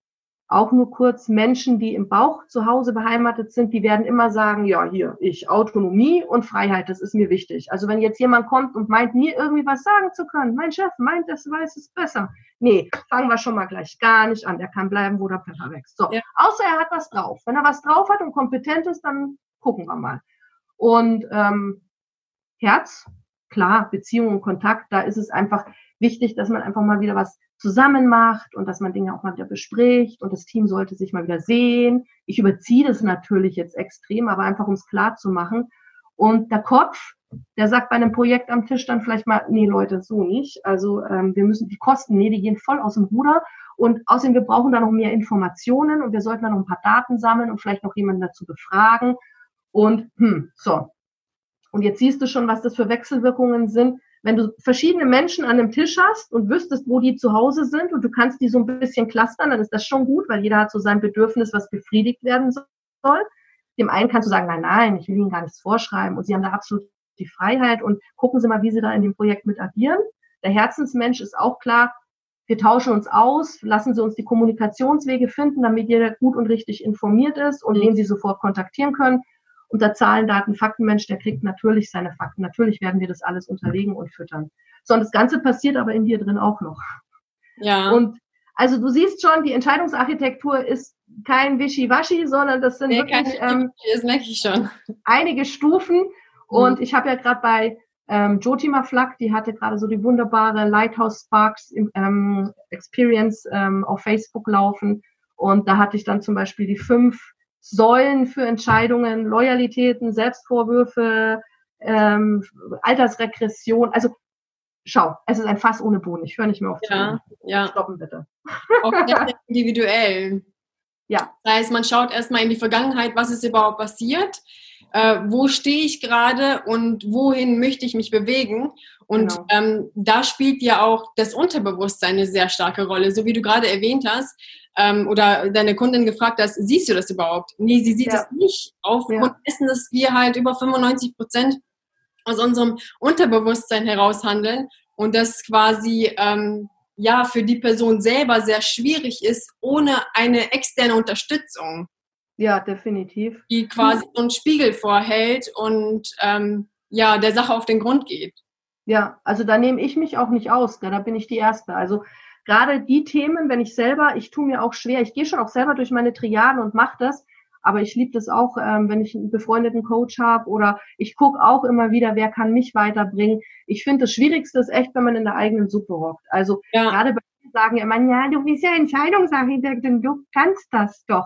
[SPEAKER 1] auch nur kurz, Menschen, die im Bauch zu Hause beheimatet sind, die werden immer sagen, ja, hier, ich, Autonomie und Freiheit, das ist mir wichtig. Also wenn jetzt jemand kommt und meint, mir irgendwie was sagen zu können, mein Chef meint, das weiß es besser. Nee, fangen wir schon mal gleich gar nicht an. Der kann bleiben, wo der Pfeffer wächst. So, ja. außer er hat was drauf. Wenn er was drauf hat und kompetent ist, dann gucken wir mal. Und ähm, Herz, klar, Beziehung und Kontakt, da ist es einfach wichtig, dass man einfach mal wieder was zusammen macht und dass man Dinge auch mal wieder bespricht und das Team sollte sich mal wieder sehen. Ich überziehe das natürlich jetzt extrem, aber einfach um es klar zu machen. Und der Kopf, der sagt bei einem Projekt am Tisch dann vielleicht mal, nee Leute, so nicht. Also ähm, wir müssen die Kosten, nee, die gehen voll aus dem Ruder. Und außerdem, wir brauchen da noch mehr Informationen und wir sollten da noch ein paar Daten sammeln und vielleicht noch jemanden dazu befragen. Und hm, so. Und jetzt siehst du schon, was das für Wechselwirkungen sind wenn du verschiedene Menschen an einem Tisch hast und wüsstest, wo die zu Hause sind und du kannst die so ein bisschen clustern, dann ist das schon gut, weil jeder hat so sein Bedürfnis, was befriedigt werden soll. Dem einen kannst du sagen, nein, nein, ich will ihnen gar nichts vorschreiben und sie haben da absolut die Freiheit und gucken Sie mal, wie Sie da in dem Projekt mit agieren. Der Herzensmensch ist auch klar, wir tauschen uns aus, lassen Sie uns die Kommunikationswege finden, damit jeder gut und richtig informiert ist und den Sie sofort kontaktieren können. Und der Zahlen, Daten, Faktenmensch, der kriegt natürlich seine Fakten. Natürlich werden wir das alles unterlegen und füttern. So, und das Ganze passiert aber in dir drin auch noch.
[SPEAKER 2] Ja.
[SPEAKER 1] Und also du siehst schon, die Entscheidungsarchitektur ist kein Wischiwaschi, sondern das sind nee, wirklich ähm, einige Stufen. Mhm. Und ich habe ja gerade bei ähm, Jotima Flak, die hatte gerade so die wunderbare Lighthouse Sparks ähm, Experience ähm, auf Facebook laufen. Und da hatte ich dann zum Beispiel die fünf Säulen für Entscheidungen, Loyalitäten, Selbstvorwürfe, ähm, Altersregression. Also schau, es ist ein Fass ohne Boden. Ich höre nicht mehr auf.
[SPEAKER 2] Ja, ja.
[SPEAKER 1] Stoppen bitte.
[SPEAKER 2] Auch <laughs> individuell. Ja. Das heißt, man schaut erstmal in die Vergangenheit, was ist überhaupt passiert. Äh, wo stehe ich gerade und wohin möchte ich mich bewegen. Und genau. ähm, da spielt ja auch das Unterbewusstsein eine sehr starke Rolle. So wie du gerade erwähnt hast ähm, oder deine Kundin gefragt hast, siehst du das überhaupt? Nee, sie sieht ja. das nicht. Aufgrund ja. dessen, dass wir halt über 95 Prozent aus unserem Unterbewusstsein heraus handeln und das quasi ähm, ja für die Person selber sehr schwierig ist, ohne eine externe Unterstützung.
[SPEAKER 1] Ja, definitiv.
[SPEAKER 2] Die quasi so einen Spiegel vorhält und ähm, ja, der Sache auf den Grund geht.
[SPEAKER 1] Ja, also da nehme ich mich auch nicht aus, da bin ich die Erste. Also gerade die Themen, wenn ich selber, ich tue mir auch schwer, ich gehe schon auch selber durch meine Triaden und mache das, aber ich liebe das auch, ähm, wenn ich einen befreundeten Coach habe oder ich gucke auch immer wieder, wer kann mich weiterbringen. Ich finde, das Schwierigste ist echt, wenn man in der eigenen Suppe hockt. Also ja. gerade bei sagen ja immer, ja, du bist ja Entscheidungsarchitektin, du kannst das doch.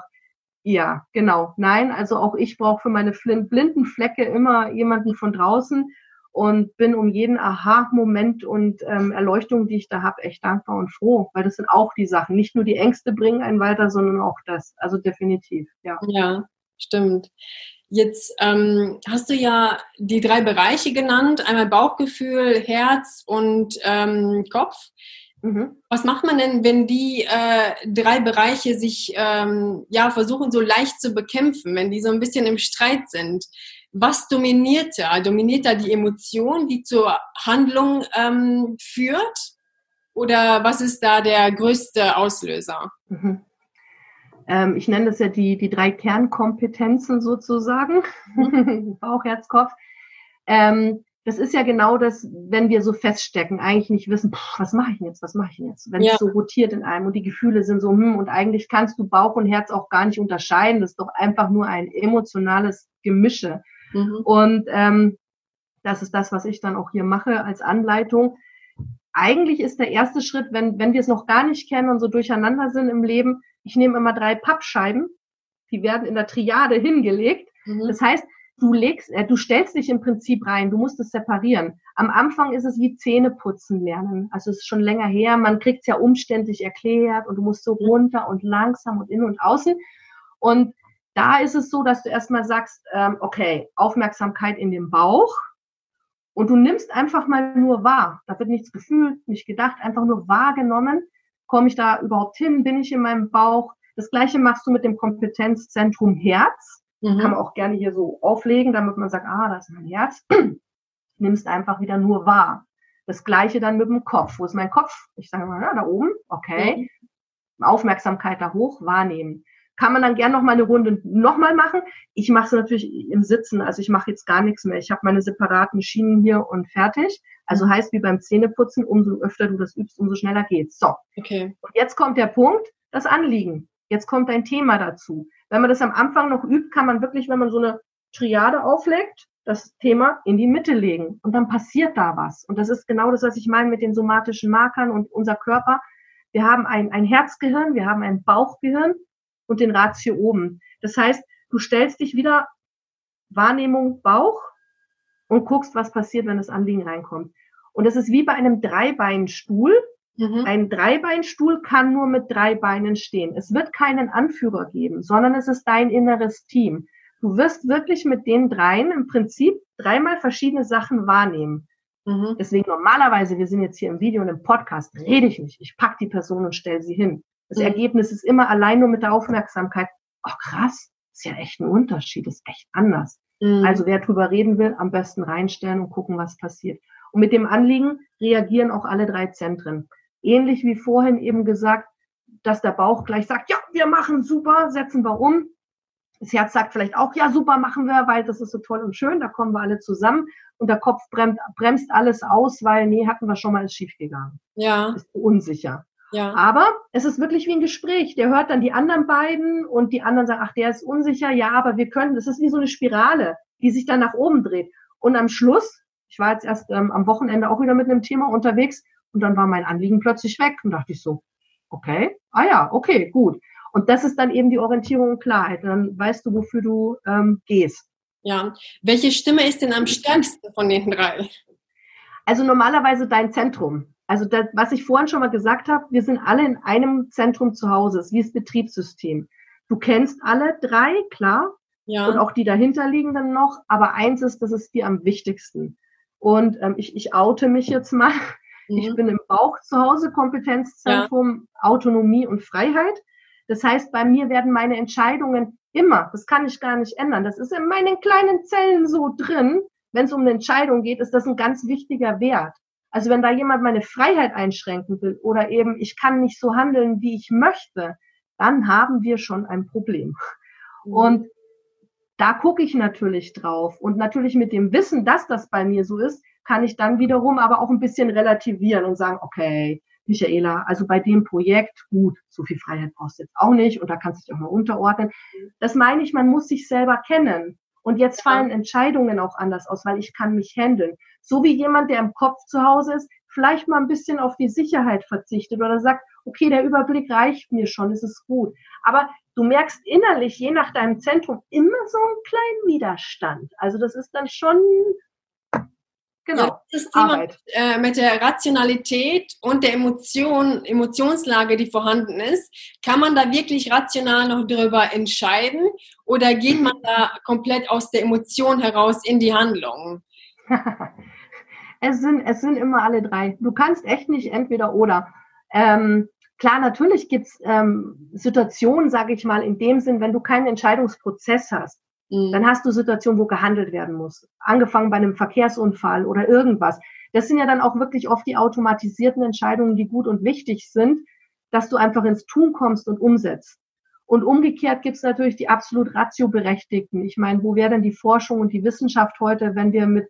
[SPEAKER 1] Ja, genau. Nein, also auch ich brauche für meine blinden Flecke immer jemanden von draußen und bin um jeden Aha-Moment und ähm, Erleuchtung, die ich da habe, echt dankbar und froh, weil das sind auch die Sachen. Nicht nur die Ängste bringen einen weiter, sondern auch das. Also definitiv, ja.
[SPEAKER 2] Ja, stimmt. Jetzt ähm, hast du ja die drei Bereiche genannt, einmal Bauchgefühl, Herz und ähm, Kopf. Mhm. Was macht man denn, wenn die äh, drei Bereiche sich ähm, ja versuchen so leicht zu bekämpfen, wenn die so ein bisschen im Streit sind? Was dominiert da? Dominiert da die Emotion, die zur Handlung ähm, führt? Oder was ist da der größte Auslöser? Mhm.
[SPEAKER 1] Ähm, ich nenne das ja die, die drei Kernkompetenzen sozusagen. Mhm. <laughs> Bauch, Herz, Kopf. Ähm, das ist ja genau das, wenn wir so feststecken, eigentlich nicht wissen, was mache ich jetzt, was mache ich jetzt, wenn ja. es so rotiert in einem und die Gefühle sind so, hm, und eigentlich kannst du Bauch und Herz auch gar nicht unterscheiden, das ist doch einfach nur ein emotionales Gemische. Mhm. Und ähm, das ist das, was ich dann auch hier mache als Anleitung. Eigentlich ist der erste Schritt, wenn, wenn wir es noch gar nicht kennen und so durcheinander sind im Leben, ich nehme immer drei Pappscheiben, die werden in der Triade hingelegt. Mhm. Das heißt, du legst, äh, du stellst dich im Prinzip rein, du musst es separieren. Am Anfang ist es wie Zähneputzen lernen. Also es ist schon länger her, man kriegt es ja umständlich erklärt und du musst so runter und langsam und innen und außen. Und da ist es so, dass du erstmal sagst, ähm, okay, Aufmerksamkeit in den Bauch und du nimmst einfach mal nur wahr. Da wird nichts gefühlt, nicht gedacht, einfach nur wahrgenommen. Komme ich da überhaupt hin? Bin ich in meinem Bauch? Das gleiche machst du mit dem Kompetenzzentrum Herz. Mhm. Kann man auch gerne hier so auflegen, damit man sagt, ah, das ist mein Herz. <clears throat> Nimmst einfach wieder nur wahr. Das gleiche dann mit dem Kopf. Wo ist mein Kopf? Ich sage mal, ja, da oben, okay. Mhm. Aufmerksamkeit da hoch, wahrnehmen. Kann man dann gerne noch mal eine Runde nochmal machen. Ich mache es natürlich im Sitzen, also ich mache jetzt gar nichts mehr. Ich habe meine separaten Schienen hier und fertig. Also mhm. heißt wie beim Zähneputzen, umso öfter du das übst, umso schneller geht's. So. Okay. Und jetzt kommt der Punkt, das Anliegen. Jetzt kommt ein Thema dazu. Wenn man das am Anfang noch übt, kann man wirklich, wenn man so eine Triade auflegt, das Thema in die Mitte legen und dann passiert da was. Und das ist genau das, was ich meine mit den somatischen Markern und unser Körper. Wir haben ein, ein Herzgehirn, wir haben ein Bauchgehirn und den Ratio oben. Das heißt, du stellst dich wieder Wahrnehmung Bauch und guckst, was passiert, wenn das Anliegen reinkommt. Und das ist wie bei einem Dreibeinstuhl. Mhm. Ein Dreibeinstuhl kann nur mit drei Beinen stehen. Es wird keinen Anführer geben, sondern es ist dein inneres Team. Du wirst wirklich mit den dreien im Prinzip dreimal verschiedene Sachen wahrnehmen. Mhm. Deswegen normalerweise, wir sind jetzt hier im Video und im Podcast, rede ich nicht. Ich pack die Person und stelle sie hin. Das mhm. Ergebnis ist immer allein nur mit der Aufmerksamkeit. Oh krass, ist ja echt ein Unterschied, ist echt anders. Mhm. Also wer drüber reden will, am besten reinstellen und gucken, was passiert. Und mit dem Anliegen reagieren auch alle drei Zentren ähnlich wie vorhin eben gesagt, dass der Bauch gleich sagt, ja, wir machen super, setzen wir um. Das Herz sagt vielleicht auch, ja, super, machen wir, weil das ist so toll und schön, da kommen wir alle zusammen. Und der Kopf bremst, bremst alles aus, weil, nee, hatten wir schon mal, ist schiefgegangen. Ja. Ist unsicher. Ja. Aber es ist wirklich wie ein Gespräch. Der hört dann die anderen beiden und die anderen sagen, ach, der ist unsicher. Ja, aber wir können, das ist wie so eine Spirale, die sich dann nach oben dreht. Und am Schluss, ich war jetzt erst ähm, am Wochenende auch wieder mit einem Thema unterwegs und dann war mein Anliegen plötzlich weg und dachte ich so, okay, ah ja, okay, gut. Und das ist dann eben die Orientierung und Klarheit. Dann weißt du, wofür du ähm, gehst.
[SPEAKER 2] Ja. Welche Stimme ist denn am stärksten von den drei?
[SPEAKER 1] Also normalerweise dein Zentrum. Also das, was ich vorhin schon mal gesagt habe, wir sind alle in einem Zentrum zu Hause, es ist wie das Betriebssystem. Du kennst alle drei, klar. ja. und auch die dahinterliegenden noch. Aber eins ist, das ist dir am wichtigsten. Und ähm, ich, ich oute mich jetzt mal. Mhm. Ich bin im Bauch zu Hause, Kompetenzzentrum, ja. Autonomie und Freiheit. Das heißt, bei mir werden meine Entscheidungen immer, das kann ich gar nicht ändern, das ist in meinen kleinen Zellen so drin. Wenn es um eine Entscheidung geht, ist das ein ganz wichtiger Wert. Also wenn da jemand meine Freiheit einschränken will oder eben ich kann nicht so handeln, wie ich möchte, dann haben wir schon ein Problem. Mhm. Und da gucke ich natürlich drauf. Und natürlich mit dem Wissen, dass das bei mir so ist, kann ich dann wiederum aber auch ein bisschen relativieren und sagen, okay, Michaela, also bei dem Projekt, gut, so viel Freiheit brauchst du jetzt auch nicht und da kannst du dich auch mal unterordnen. Das meine ich, man muss sich selber kennen. Und jetzt fallen Entscheidungen auch anders aus, weil ich kann mich handeln. So wie jemand, der im Kopf zu Hause ist, vielleicht mal ein bisschen auf die Sicherheit verzichtet oder sagt, okay, der Überblick reicht mir schon, es ist gut. Aber du merkst innerlich, je nach deinem Zentrum, immer so einen kleinen Widerstand. Also das ist dann schon
[SPEAKER 2] Genau. Das Thema Arbeit. Äh, mit der Rationalität und der Emotion, Emotionslage, die vorhanden ist, kann man da wirklich rational noch darüber entscheiden oder geht man da komplett aus der Emotion heraus in die Handlung? <laughs>
[SPEAKER 1] es, sind, es sind immer alle drei. Du kannst echt nicht entweder oder. Ähm, klar, natürlich gibt es ähm, Situationen, sage ich mal, in dem Sinn, wenn du keinen Entscheidungsprozess hast Mhm. Dann hast du Situationen, wo gehandelt werden muss. Angefangen bei einem Verkehrsunfall oder irgendwas. Das sind ja dann auch wirklich oft die automatisierten Entscheidungen, die gut und wichtig sind, dass du einfach ins Tun kommst und umsetzt. Und umgekehrt gibt es natürlich die absolut ratioberechtigten. Ich meine, wo wäre denn die Forschung und die Wissenschaft heute, wenn wir mit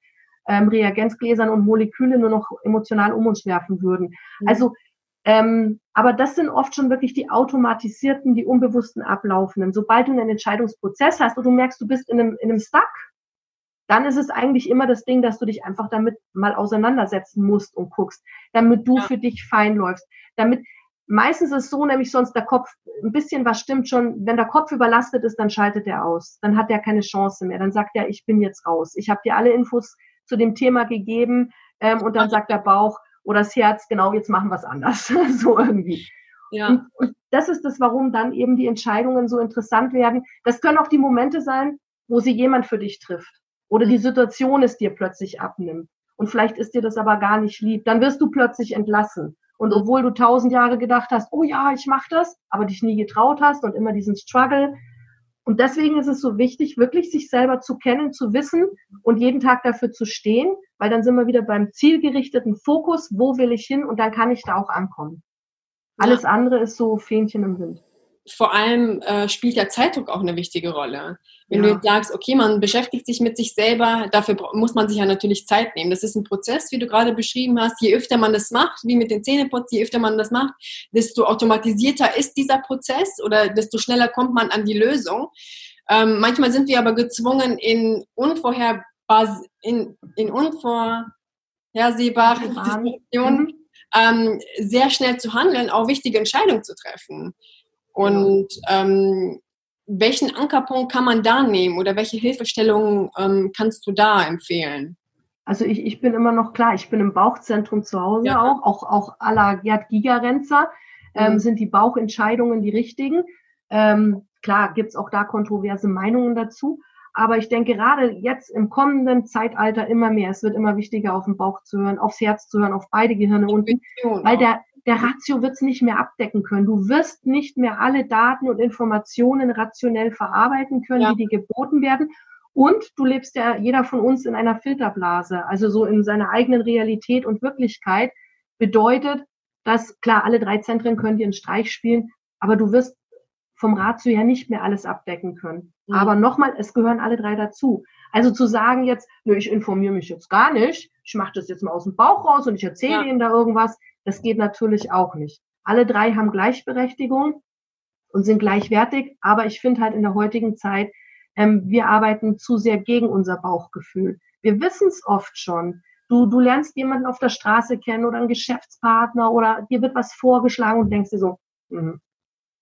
[SPEAKER 1] ähm, Reagenzgläsern und Moleküle nur noch emotional um uns werfen würden? Mhm. Also ähm, aber das sind oft schon wirklich die automatisierten, die unbewussten ablaufenden. Sobald du einen Entscheidungsprozess hast und du merkst, du bist in einem, in einem Stuck, dann ist es eigentlich immer das Ding, dass du dich einfach damit mal auseinandersetzen musst und guckst, damit du ja. für dich fein läufst. Damit, meistens ist es so, nämlich sonst der Kopf, ein bisschen was stimmt schon, wenn der Kopf überlastet ist, dann schaltet er aus. Dann hat er keine Chance mehr. Dann sagt er, ich bin jetzt raus. Ich habe dir alle Infos zu dem Thema gegeben ähm, und dann sagt der Bauch, oder das Herz, genau, jetzt machen wir es anders. <laughs> so irgendwie. Ja. Und, und das ist das, warum dann eben die Entscheidungen so interessant werden. Das können auch die Momente sein, wo sie jemand für dich trifft. Oder die Situation es dir plötzlich abnimmt. Und vielleicht ist dir das aber gar nicht lieb. Dann wirst du plötzlich entlassen. Und obwohl du tausend Jahre gedacht hast, oh ja, ich mache das, aber dich nie getraut hast und immer diesen Struggle, und deswegen ist es so wichtig, wirklich sich selber zu kennen, zu wissen und jeden Tag dafür zu stehen, weil dann sind wir wieder beim zielgerichteten Fokus, wo will ich hin und dann kann ich da auch ankommen. Alles ja. andere ist so Fähnchen im Wind
[SPEAKER 2] vor allem äh, spielt der Zeitdruck auch eine wichtige Rolle. Wenn ja. du jetzt sagst, okay, man beschäftigt sich mit sich selber, dafür muss man sich ja natürlich Zeit nehmen. Das ist ein Prozess, wie du gerade beschrieben hast. Je öfter man das macht, wie mit den Zähneputzen, je öfter man das macht, desto automatisierter ist dieser Prozess oder desto schneller kommt man an die Lösung. Ähm, manchmal sind wir aber gezwungen, in, unvorherbar, in, in unvorhersehbaren Situationen mhm. ähm, sehr schnell zu handeln, auch wichtige Entscheidungen zu treffen. Und ähm, welchen Ankerpunkt kann man da nehmen oder welche Hilfestellungen ähm, kannst du da empfehlen?
[SPEAKER 1] Also ich, ich bin immer noch klar, ich bin im Bauchzentrum zu Hause ja. auch, auch, auch à la Gerd Gigerenzer ähm, mhm. sind die Bauchentscheidungen die richtigen. Ähm, klar gibt's auch da kontroverse Meinungen dazu, aber ich denke gerade jetzt im kommenden Zeitalter immer mehr, es wird immer wichtiger, auf den Bauch zu hören, aufs Herz zu hören, auf beide Gehirne unten, weil der, der Ratio wird es nicht mehr abdecken können. Du wirst nicht mehr alle Daten und Informationen rationell verarbeiten können, ja. die dir geboten werden. Und du lebst ja, jeder von uns, in einer Filterblase, also so in seiner eigenen Realität und Wirklichkeit. Bedeutet, dass klar, alle drei Zentren können dir einen Streich spielen, aber du wirst vom Ratio her nicht mehr alles abdecken können. Mhm. Aber nochmal, es gehören alle drei dazu. Also zu sagen jetzt, nö, ich informiere mich jetzt gar nicht, ich mache das jetzt mal aus dem Bauch raus und ich erzähle ja. ihnen da irgendwas, das geht natürlich auch nicht. Alle drei haben Gleichberechtigung und sind gleichwertig, aber ich finde halt in der heutigen Zeit, ähm, wir arbeiten zu sehr gegen unser Bauchgefühl. Wir wissen es oft schon. Du, du lernst jemanden auf der Straße kennen oder einen Geschäftspartner oder dir wird was vorgeschlagen und denkst dir so, mh,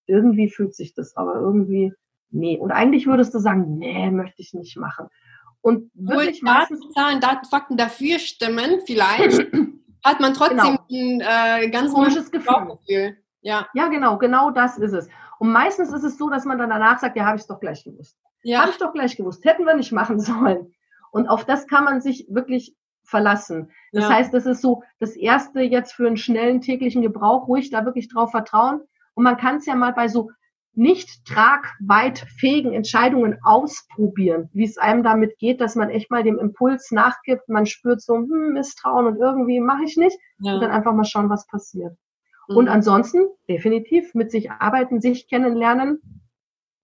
[SPEAKER 1] irgendwie fühlt sich das, aber irgendwie, nee. Und eigentlich würdest du sagen, nee, möchte ich nicht machen. Und
[SPEAKER 2] wirklich Daten, Zahlen, Daten, Fakten dafür stimmen, vielleicht, <clears throat> hat man trotzdem genau. ein äh, ganz
[SPEAKER 1] komisches Gefühl. Gefühl. Ja. ja, genau, genau das ist es. Und meistens ist es so, dass man dann danach sagt, ja, habe ich es doch gleich gewusst. Ja. Habe ich doch gleich gewusst. Hätten wir nicht machen <laughs> sollen. Und auf das kann man sich wirklich verlassen. Das ja. heißt, das ist so das erste jetzt für einen schnellen täglichen Gebrauch, ruhig da wirklich drauf vertrauen. Und man kann es ja mal bei so nicht tragweitfähigen Entscheidungen ausprobieren, wie es einem damit geht, dass man echt mal dem Impuls nachgibt, man spürt so hm, Misstrauen und irgendwie mache ich nicht ja. und dann einfach mal schauen, was passiert. Mhm. Und ansonsten definitiv mit sich arbeiten, sich kennenlernen,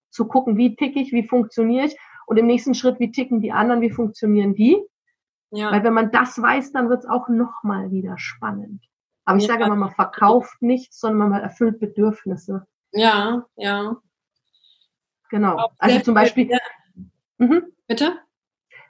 [SPEAKER 1] zu gucken, wie tick ich, wie funktioniere ich und im nächsten Schritt, wie ticken die anderen, wie funktionieren die. Ja. Weil wenn man das weiß, dann wird es auch nochmal wieder spannend. Aber ich ja. sage immer, man verkauft nichts, sondern man erfüllt Bedürfnisse.
[SPEAKER 2] Ja, ja.
[SPEAKER 1] Genau. Also zum Beispiel. Ja.
[SPEAKER 2] Mhm. Bitte?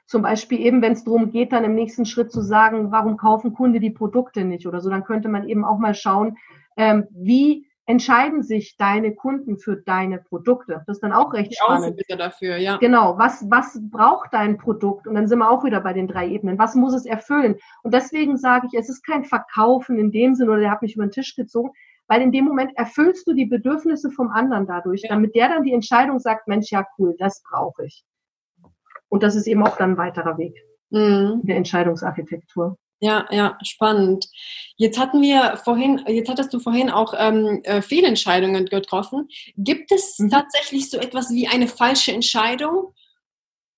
[SPEAKER 1] Zum Beispiel eben, wenn es darum geht, dann im nächsten Schritt zu sagen, warum kaufen Kunde die Produkte nicht oder so, dann könnte man eben auch mal schauen, ähm, wie entscheiden sich deine Kunden für deine Produkte. Das ist dann auch recht die spannend.
[SPEAKER 2] Bitte dafür, ja.
[SPEAKER 1] Genau, was, was braucht dein Produkt? Und dann sind wir auch wieder bei den drei Ebenen. Was muss es erfüllen? Und deswegen sage ich, es ist kein Verkaufen in dem Sinne, oder der hat mich über den Tisch gezogen, weil in dem Moment erfüllst du die Bedürfnisse vom anderen dadurch, ja. damit der dann die Entscheidung sagt, Mensch, ja cool, das brauche ich. Und das ist eben auch dann ein weiterer Weg mhm. der Entscheidungsarchitektur.
[SPEAKER 2] Ja, ja, spannend. Jetzt hatten wir vorhin, jetzt hattest du vorhin auch ähm, äh, Fehlentscheidungen getroffen. Gibt es mhm. tatsächlich so etwas wie eine falsche Entscheidung?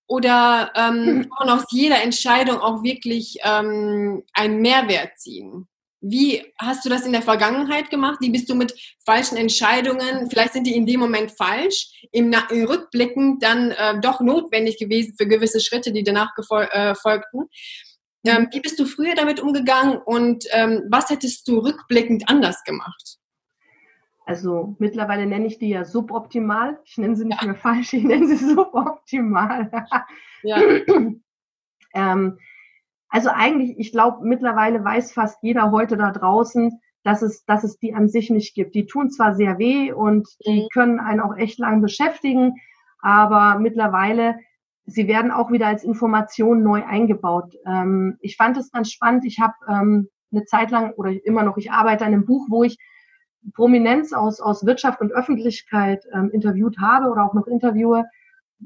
[SPEAKER 2] Oder ähm, <clears throat> kann man aus jeder Entscheidung auch wirklich ähm, einen Mehrwert ziehen? Wie hast du das in der Vergangenheit gemacht? Wie bist du mit falschen Entscheidungen, vielleicht sind die in dem Moment falsch, im, im Rückblicken dann äh, doch notwendig gewesen für gewisse Schritte, die danach äh, folgten? Ähm, wie bist du früher damit umgegangen und ähm, was hättest du rückblickend anders gemacht?
[SPEAKER 1] Also mittlerweile nenne ich die ja suboptimal. Ich nenne sie nicht ja. mehr falsch, ich nenne sie <laughs> suboptimal. ja. <clears throat> ähm, also eigentlich, ich glaube, mittlerweile weiß fast jeder heute da draußen, dass es, dass es die an sich nicht gibt. Die tun zwar sehr weh und die mhm. können einen auch echt lang beschäftigen, aber mittlerweile sie werden auch wieder als Information neu eingebaut. Ähm, ich fand es ganz spannend. Ich habe ähm, eine Zeit lang oder immer noch, ich arbeite an einem Buch, wo ich Prominenz aus, aus Wirtschaft und Öffentlichkeit ähm, interviewt habe oder auch noch interviewe,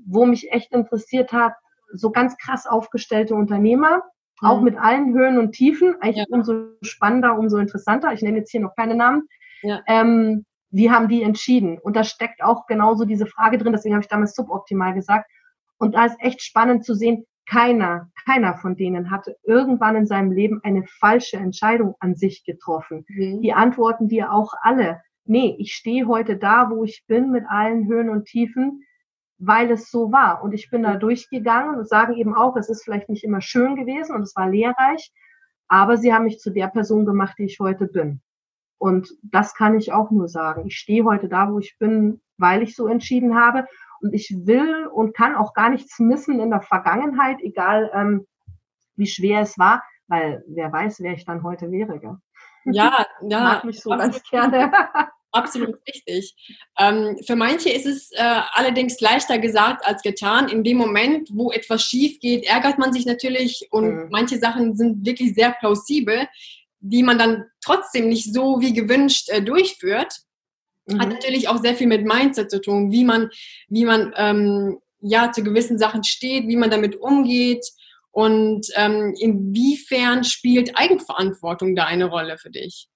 [SPEAKER 1] wo mich echt interessiert hat, so ganz krass aufgestellte Unternehmer, mhm. auch mit allen Höhen und Tiefen, eigentlich ja. umso spannender, umso interessanter. Ich nenne jetzt hier noch keine Namen. Ja. Ähm, wie haben die entschieden? Und da steckt auch genauso diese Frage drin, deswegen habe ich damals suboptimal gesagt, und da ist echt spannend zu sehen, keiner, keiner von denen hatte irgendwann in seinem Leben eine falsche Entscheidung an sich getroffen. Mhm. Die antworten dir auch alle. Nee, ich stehe heute da, wo ich bin, mit allen Höhen und Tiefen, weil es so war. Und ich bin da durchgegangen und sagen eben auch, es ist vielleicht nicht immer schön gewesen und es war lehrreich, aber sie haben mich zu der Person gemacht, die ich heute bin. Und das kann ich auch nur sagen. Ich stehe heute da, wo ich bin, weil ich so entschieden habe. Und ich will und kann auch gar nichts missen in der Vergangenheit, egal ähm, wie schwer es war, weil wer weiß, wer ich dann heute wäre. Gell?
[SPEAKER 2] Ja, <laughs> ja.
[SPEAKER 1] Ich mag mich so ganz gerne. <laughs>
[SPEAKER 2] Absolut richtig. Ähm, für manche ist es äh, allerdings leichter gesagt als getan. In dem Moment, wo etwas schief geht, ärgert man sich natürlich und mhm. manche Sachen sind wirklich sehr plausibel, die man dann trotzdem nicht so wie gewünscht äh, durchführt. Mhm. Hat natürlich auch sehr viel mit Mindset zu tun, wie man, wie man ähm, ja zu gewissen Sachen steht, wie man damit umgeht und ähm, inwiefern spielt Eigenverantwortung da eine Rolle für dich?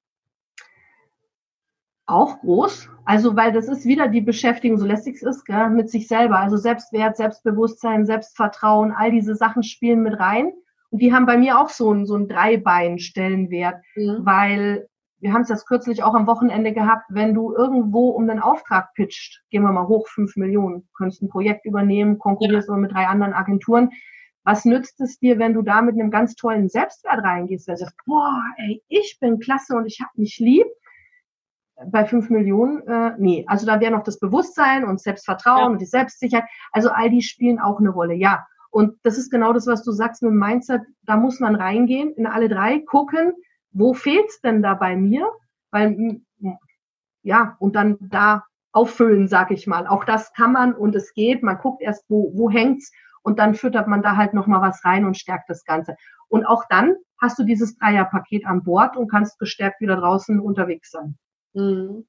[SPEAKER 1] Auch groß. Also, weil das ist wieder die Beschäftigung, so lästig es ist, gell, mit sich selber. Also Selbstwert, Selbstbewusstsein, Selbstvertrauen, all diese Sachen spielen mit rein. Und die haben bei mir auch so einen, so einen Dreibein-Stellenwert, mhm. weil wir haben es das kürzlich auch am Wochenende gehabt, wenn du irgendwo um den Auftrag pitcht, gehen wir mal hoch, fünf Millionen, könntest ein Projekt übernehmen, konkurrierst ja. mit drei anderen Agenturen. Was nützt es dir, wenn du da mit einem ganz tollen Selbstwert reingehst, der sagt, boah, ey, ich bin klasse und ich hab mich lieb? Bei fünf Millionen, äh, nee, also da wäre noch das Bewusstsein und Selbstvertrauen ja. und die Selbstsicherheit. Also all die spielen auch eine Rolle, ja. Und das ist genau das, was du sagst mit dem Mindset. Da muss man reingehen in alle drei, gucken, wo fehlt's denn da bei mir? Weil, ja, und dann da auffüllen, sag ich mal. Auch das kann man und es geht. Man guckt erst, wo, wo hängt's und dann füttert man da halt nochmal was rein und stärkt das Ganze. Und auch dann hast du dieses Dreierpaket an Bord und kannst gestärkt wieder draußen unterwegs sein.
[SPEAKER 2] Mhm.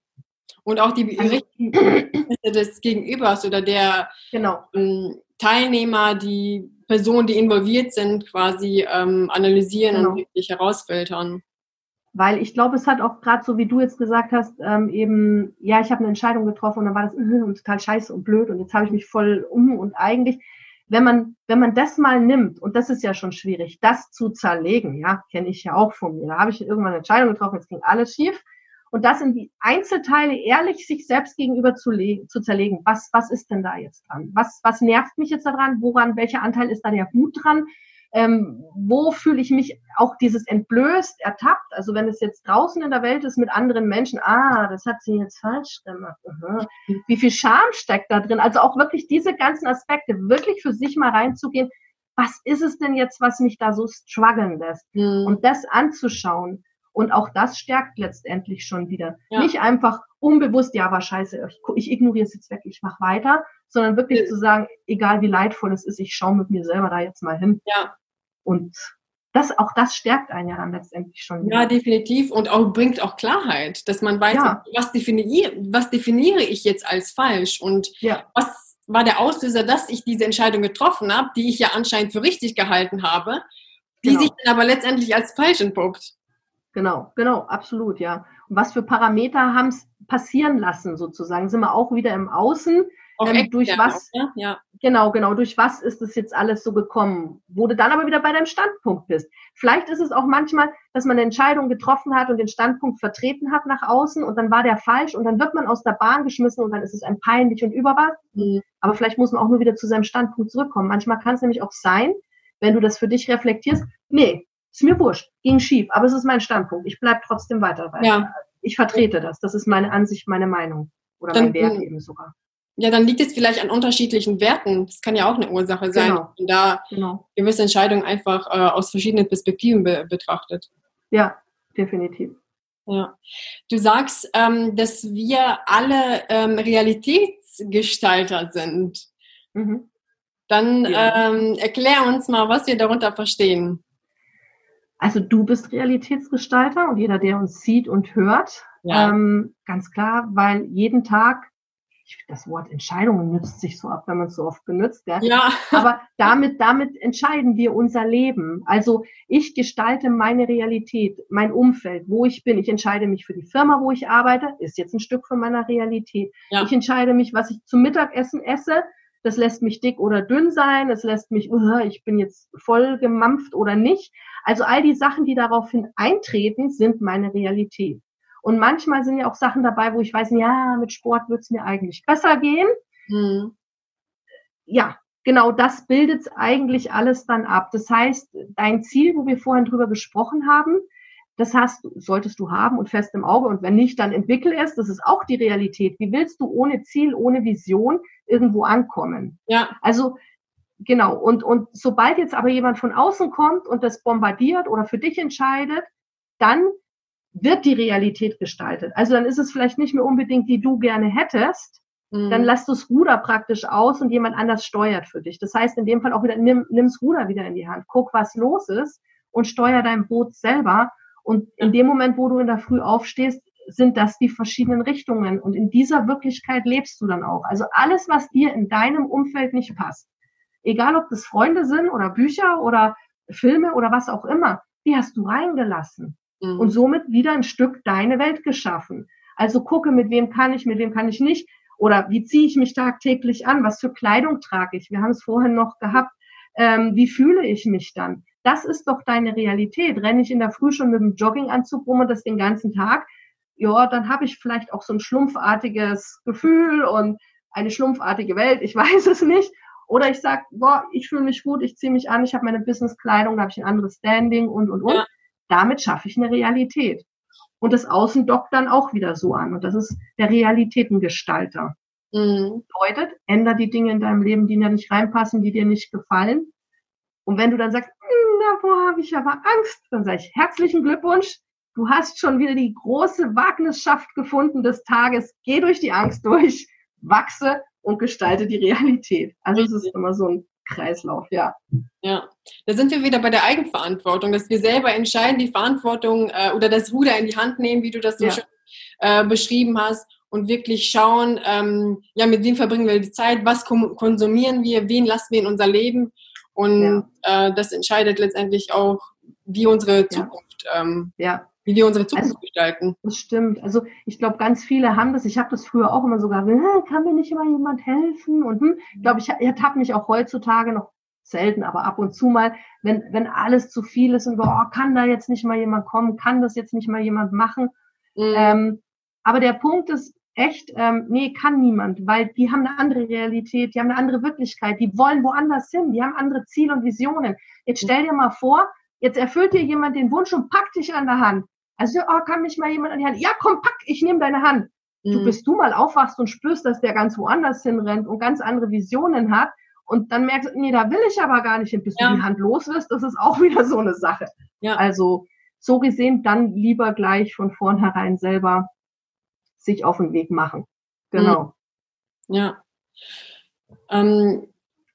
[SPEAKER 2] Und auch die also, <clears throat> des Gegenübers oder der genau. Ähm, Teilnehmer, die Personen, die involviert sind, quasi ähm, analysieren genau. und wirklich herausfiltern.
[SPEAKER 1] Weil ich glaube, es hat auch gerade so, wie du jetzt gesagt hast, ähm, eben, ja, ich habe eine Entscheidung getroffen und dann war das äh, total scheiße und blöd und jetzt habe ich mich voll um und eigentlich, wenn man, wenn man das mal nimmt, und das ist ja schon schwierig, das zu zerlegen, ja, kenne ich ja auch von mir. Da habe ich irgendwann eine Entscheidung getroffen, jetzt ging alles schief und das in die Einzelteile ehrlich sich selbst gegenüber zu, zu zerlegen. Was, was ist denn da jetzt dran? Was, was nervt mich jetzt daran? Woran, welcher Anteil ist da der gut dran? Ähm, wo fühle ich mich auch dieses entblößt, ertappt? Also wenn es jetzt draußen in der Welt ist mit anderen Menschen, ah, das hat sie jetzt falsch gemacht. Aha. Wie viel Scham steckt da drin? Also auch wirklich diese ganzen Aspekte wirklich für sich mal reinzugehen. Was ist es denn jetzt, was mich da so strugglen lässt? Mhm. Und das anzuschauen und auch das stärkt letztendlich schon wieder. Ja. Nicht einfach unbewusst, ja, war scheiße, ich, ignoriere es jetzt weg, ich mache weiter, sondern wirklich ja. zu sagen, egal wie leidvoll es ist, ich schaue mit mir selber da jetzt mal hin.
[SPEAKER 2] Ja.
[SPEAKER 1] Und das, auch das stärkt einen ja dann letztendlich schon.
[SPEAKER 2] Wieder. Ja, definitiv. Und auch bringt auch Klarheit, dass man weiß, ja. was, definiere, was definiere ich jetzt als falsch und ja. was war der Auslöser, dass ich diese Entscheidung getroffen habe, die ich ja anscheinend für richtig gehalten habe, die genau. sich dann aber letztendlich als falsch entpuppt.
[SPEAKER 1] Genau, genau, absolut, ja. Und was für Parameter haben es passieren lassen, sozusagen? Sind wir auch wieder im Außen? Ähm, durch was? Auch, ja. Genau, genau. Durch was ist es jetzt alles so gekommen? Wo du dann aber wieder bei deinem Standpunkt bist. Vielleicht ist es auch manchmal, dass man eine Entscheidung getroffen hat und den Standpunkt vertreten hat nach außen und dann war der falsch und dann wird man aus der Bahn geschmissen und dann ist es ein peinlich und überwas. Mhm. Aber vielleicht muss man auch nur wieder zu seinem Standpunkt zurückkommen. Manchmal kann es nämlich auch sein, wenn du das für dich reflektierst, nee, ist mir wurscht, ging schief, aber es ist mein Standpunkt. Ich bleibe trotzdem weiter. Weil ja. Ich vertrete das. Das ist meine Ansicht, meine Meinung. Oder dann, mein Wert eben sogar.
[SPEAKER 2] Ja, dann liegt es vielleicht an unterschiedlichen Werten. Das kann ja auch eine Ursache sein. Genau. Und da genau. gewisse Entscheidungen einfach äh, aus verschiedenen Perspektiven be betrachtet.
[SPEAKER 1] Ja, definitiv.
[SPEAKER 2] Ja. Du sagst, ähm, dass wir alle ähm, Realitätsgestalter sind. Mhm. Dann ja. ähm, erklär uns mal, was wir darunter verstehen.
[SPEAKER 1] Also du bist Realitätsgestalter und jeder, der uns sieht und hört, ja. ähm, ganz klar, weil jeden Tag, das Wort Entscheidungen nützt sich so ab, wenn man es so oft benutzt, ja. ja. aber damit, damit entscheiden wir unser Leben. Also ich gestalte meine Realität, mein Umfeld, wo ich bin. Ich entscheide mich für die Firma, wo ich arbeite, ist jetzt ein Stück von meiner Realität. Ja. Ich entscheide mich, was ich zum Mittagessen esse, das lässt mich dick oder dünn sein, es lässt mich, uh, ich bin jetzt voll gemampft oder nicht. Also all die Sachen, die daraufhin eintreten, sind meine Realität. Und manchmal sind ja auch Sachen dabei, wo ich weiß, ja, mit Sport wird es mir eigentlich besser gehen. Mhm. Ja, genau das bildet eigentlich alles dann ab. Das heißt, dein Ziel, wo wir vorhin drüber gesprochen haben, das hast, solltest du haben und fest im Auge. Und wenn nicht, dann entwickel es. Das ist auch die Realität. Wie willst du ohne Ziel, ohne Vision irgendwo ankommen? Ja. Also, genau. Und, und sobald jetzt aber jemand von außen kommt und das bombardiert oder für dich entscheidet, dann wird die Realität gestaltet. Also dann ist es vielleicht nicht mehr unbedingt, die du gerne hättest. Mhm. Dann lass du das Ruder praktisch aus und jemand anders steuert für dich. Das heißt, in dem Fall auch wieder, nimm, nimm das Ruder wieder in die Hand. Guck, was los ist und steuer dein Boot selber und in dem Moment, wo du in der Früh aufstehst, sind das die verschiedenen Richtungen. Und in dieser Wirklichkeit lebst du dann auch. Also alles, was dir in deinem Umfeld nicht passt, egal ob das Freunde sind oder Bücher oder Filme oder was auch immer, die hast du reingelassen mhm. und somit wieder ein Stück deine Welt geschaffen. Also gucke, mit wem kann ich, mit wem kann ich nicht. Oder wie ziehe ich mich tagtäglich an? Was für Kleidung trage ich? Wir haben es vorhin noch gehabt. Ähm, wie fühle ich mich dann? Das ist doch deine Realität. Renne ich in der Früh schon mit dem Jogginganzug rum und das den ganzen Tag, ja, dann habe ich vielleicht auch so ein schlumpfartiges Gefühl und eine schlumpfartige Welt, ich <laughs> weiß es nicht. Oder ich sage, boah, ich fühle mich gut, ich ziehe mich an, ich habe meine Businesskleidung, da habe ich ein anderes Standing und, und, und. Ja. Damit schaffe ich eine Realität. Und das Außen dockt dann auch wieder so an. Und das ist der Realitätengestalter. Mhm. Bedeutet, änder die Dinge in deinem Leben, die dir nicht reinpassen, die dir nicht gefallen. Und wenn du dann sagst, davor habe ich aber Angst. Dann sage ich, herzlichen Glückwunsch. Du hast schon wieder die große Wagnisschaft gefunden des Tages. Geh durch die Angst durch, wachse und gestalte die Realität. Also es ist immer so ein Kreislauf, ja.
[SPEAKER 2] Ja, da sind wir wieder bei der Eigenverantwortung, dass wir selber entscheiden, die Verantwortung äh, oder das Ruder in die Hand nehmen, wie du das so ja. schön äh, beschrieben hast und wirklich schauen, ähm, ja, mit wem verbringen wir die Zeit, was konsumieren wir, wen lassen wir in unser Leben. Und ja. äh, das entscheidet letztendlich auch, wie unsere Zukunft, ja. Ähm, ja. wie wir unsere Zukunft
[SPEAKER 1] also,
[SPEAKER 2] gestalten.
[SPEAKER 1] Das stimmt. Also ich glaube, ganz viele haben das. Ich habe das früher auch immer sogar, hm, kann mir nicht immer jemand helfen? Und hm, ich glaube, ich ertappe mich auch heutzutage noch selten, aber ab und zu mal, wenn, wenn alles zu viel ist und oh, kann da jetzt nicht mal jemand kommen, kann das jetzt nicht mal jemand machen. Mhm. Ähm, aber der Punkt ist echt, ähm, nee, kann niemand, weil die haben eine andere Realität, die haben eine andere Wirklichkeit, die wollen woanders hin, die haben andere Ziele und Visionen. Jetzt stell dir mal vor, jetzt erfüllt dir jemand den Wunsch und packt dich an der Hand. Also, oh, kann mich mal jemand an die Hand? Ja, komm, pack, ich nehme deine Hand. Du, mhm. bis du mal aufwachst und spürst, dass der ganz woanders hinrennt und ganz andere Visionen hat, und dann merkst du, nee, da will ich aber gar nicht hin, bis ja. du die Hand los wirst. Das ist auch <laughs> wieder so eine Sache. Ja. Also so gesehen, dann lieber gleich von vornherein selber sich auf den Weg machen. Genau.
[SPEAKER 2] Mhm. Ja. Ähm,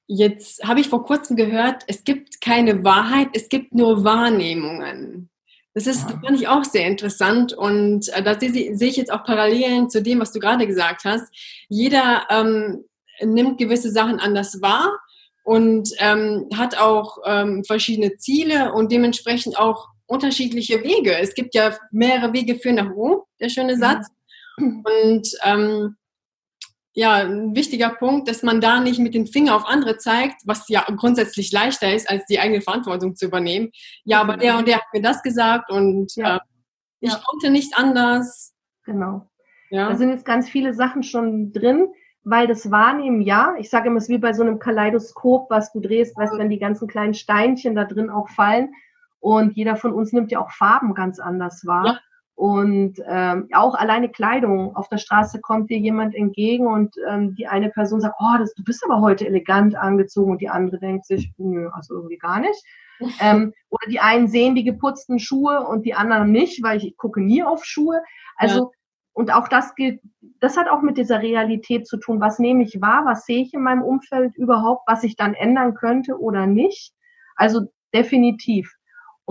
[SPEAKER 2] jetzt habe ich vor kurzem gehört, es gibt keine Wahrheit, es gibt nur Wahrnehmungen. Das ist, das fand ich auch sehr interessant und äh, da sehe, sehe ich jetzt auch Parallelen zu dem, was du gerade gesagt hast. Jeder ähm, nimmt gewisse Sachen anders wahr und ähm, hat auch ähm, verschiedene Ziele und dementsprechend auch unterschiedliche Wege. Es gibt ja mehrere Wege für nach Rom, der schöne Satz. Mhm. Und ähm, ja, ein wichtiger Punkt, dass man da nicht mit dem Finger auf andere zeigt, was ja grundsätzlich leichter ist, als die eigene Verantwortung zu übernehmen. Ja, aber der und der hat mir das gesagt und ja. äh, ich ja. konnte nicht anders.
[SPEAKER 1] Genau. Ja. Da sind jetzt ganz viele Sachen schon drin weil das Wahrnehmen, ja, ich sage immer, es ist wie bei so einem Kaleidoskop, was du drehst, weißt, wenn die ganzen kleinen Steinchen da drin auch fallen. Und jeder von uns nimmt ja auch Farben ganz anders wahr. Ja. Und ähm, auch alleine Kleidung. Auf der Straße kommt dir jemand entgegen und ähm, die eine Person sagt, oh, das, du bist aber heute elegant angezogen und die andere denkt sich, nö, also irgendwie gar nicht. <laughs> ähm, oder die einen sehen die geputzten Schuhe und die anderen nicht, weil ich gucke nie auf Schuhe. Also und auch das gilt, das hat auch mit dieser Realität zu tun. Was nehme ich wahr? Was sehe ich in meinem Umfeld überhaupt? Was ich dann ändern könnte oder nicht? Also definitiv.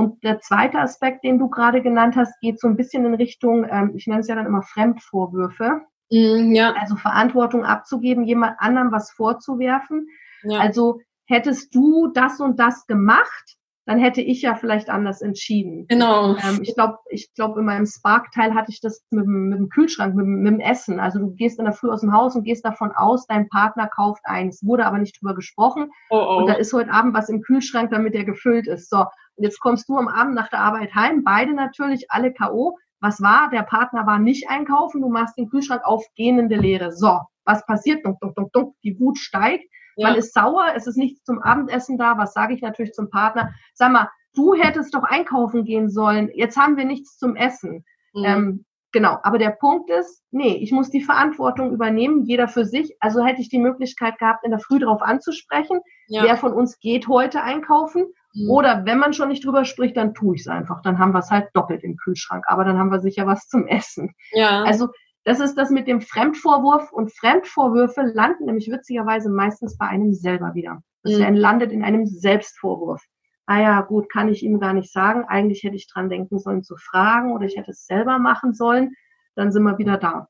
[SPEAKER 1] Und der zweite Aspekt, den du gerade genannt hast, geht so ein bisschen in Richtung, ähm, ich nenne es ja dann immer Fremdvorwürfe. Mm, ja. Also Verantwortung abzugeben, jemand anderem was vorzuwerfen. Ja. Also hättest du das und das gemacht, dann hätte ich ja vielleicht anders entschieden.
[SPEAKER 2] Genau.
[SPEAKER 1] Ähm, ich glaube, ich glaube, in meinem Spark-Teil hatte ich das mit, mit dem Kühlschrank, mit, mit, dem Essen. Also du gehst in der Früh aus dem Haus und gehst davon aus, dein Partner kauft eins. Wurde aber nicht drüber gesprochen. Oh, oh. Und da ist heute Abend was im Kühlschrank, damit der gefüllt ist. So, jetzt kommst du am Abend nach der Arbeit heim, beide natürlich, alle K.O. Was war? Der Partner war nicht einkaufen, du machst den Kühlschrank auf, gähnende Leere. So, was passiert? Dunk, dunk, dunk, dunk. Die Wut steigt ja. Man ist sauer, es ist nichts zum Abendessen da. Was sage ich natürlich zum Partner? Sag mal, du hättest doch einkaufen gehen sollen. Jetzt haben wir nichts zum Essen. Mhm. Ähm, genau. Aber der Punkt ist, nee, ich muss die Verantwortung übernehmen, jeder für sich. Also hätte ich die Möglichkeit gehabt, in der Früh darauf anzusprechen, ja. wer von uns geht heute einkaufen. Mhm. Oder wenn man schon nicht drüber spricht, dann tue ich es einfach. Dann haben wir es halt doppelt im Kühlschrank. Aber dann haben wir sicher was zum Essen. Ja. Also das ist das mit dem Fremdvorwurf und Fremdvorwürfe landen nämlich witzigerweise meistens bei einem selber wieder. Das mhm. landet in einem Selbstvorwurf. Ah ja, gut, kann ich ihm gar nicht sagen. Eigentlich hätte ich dran denken sollen zu fragen oder ich hätte es selber machen sollen. Dann sind wir wieder da.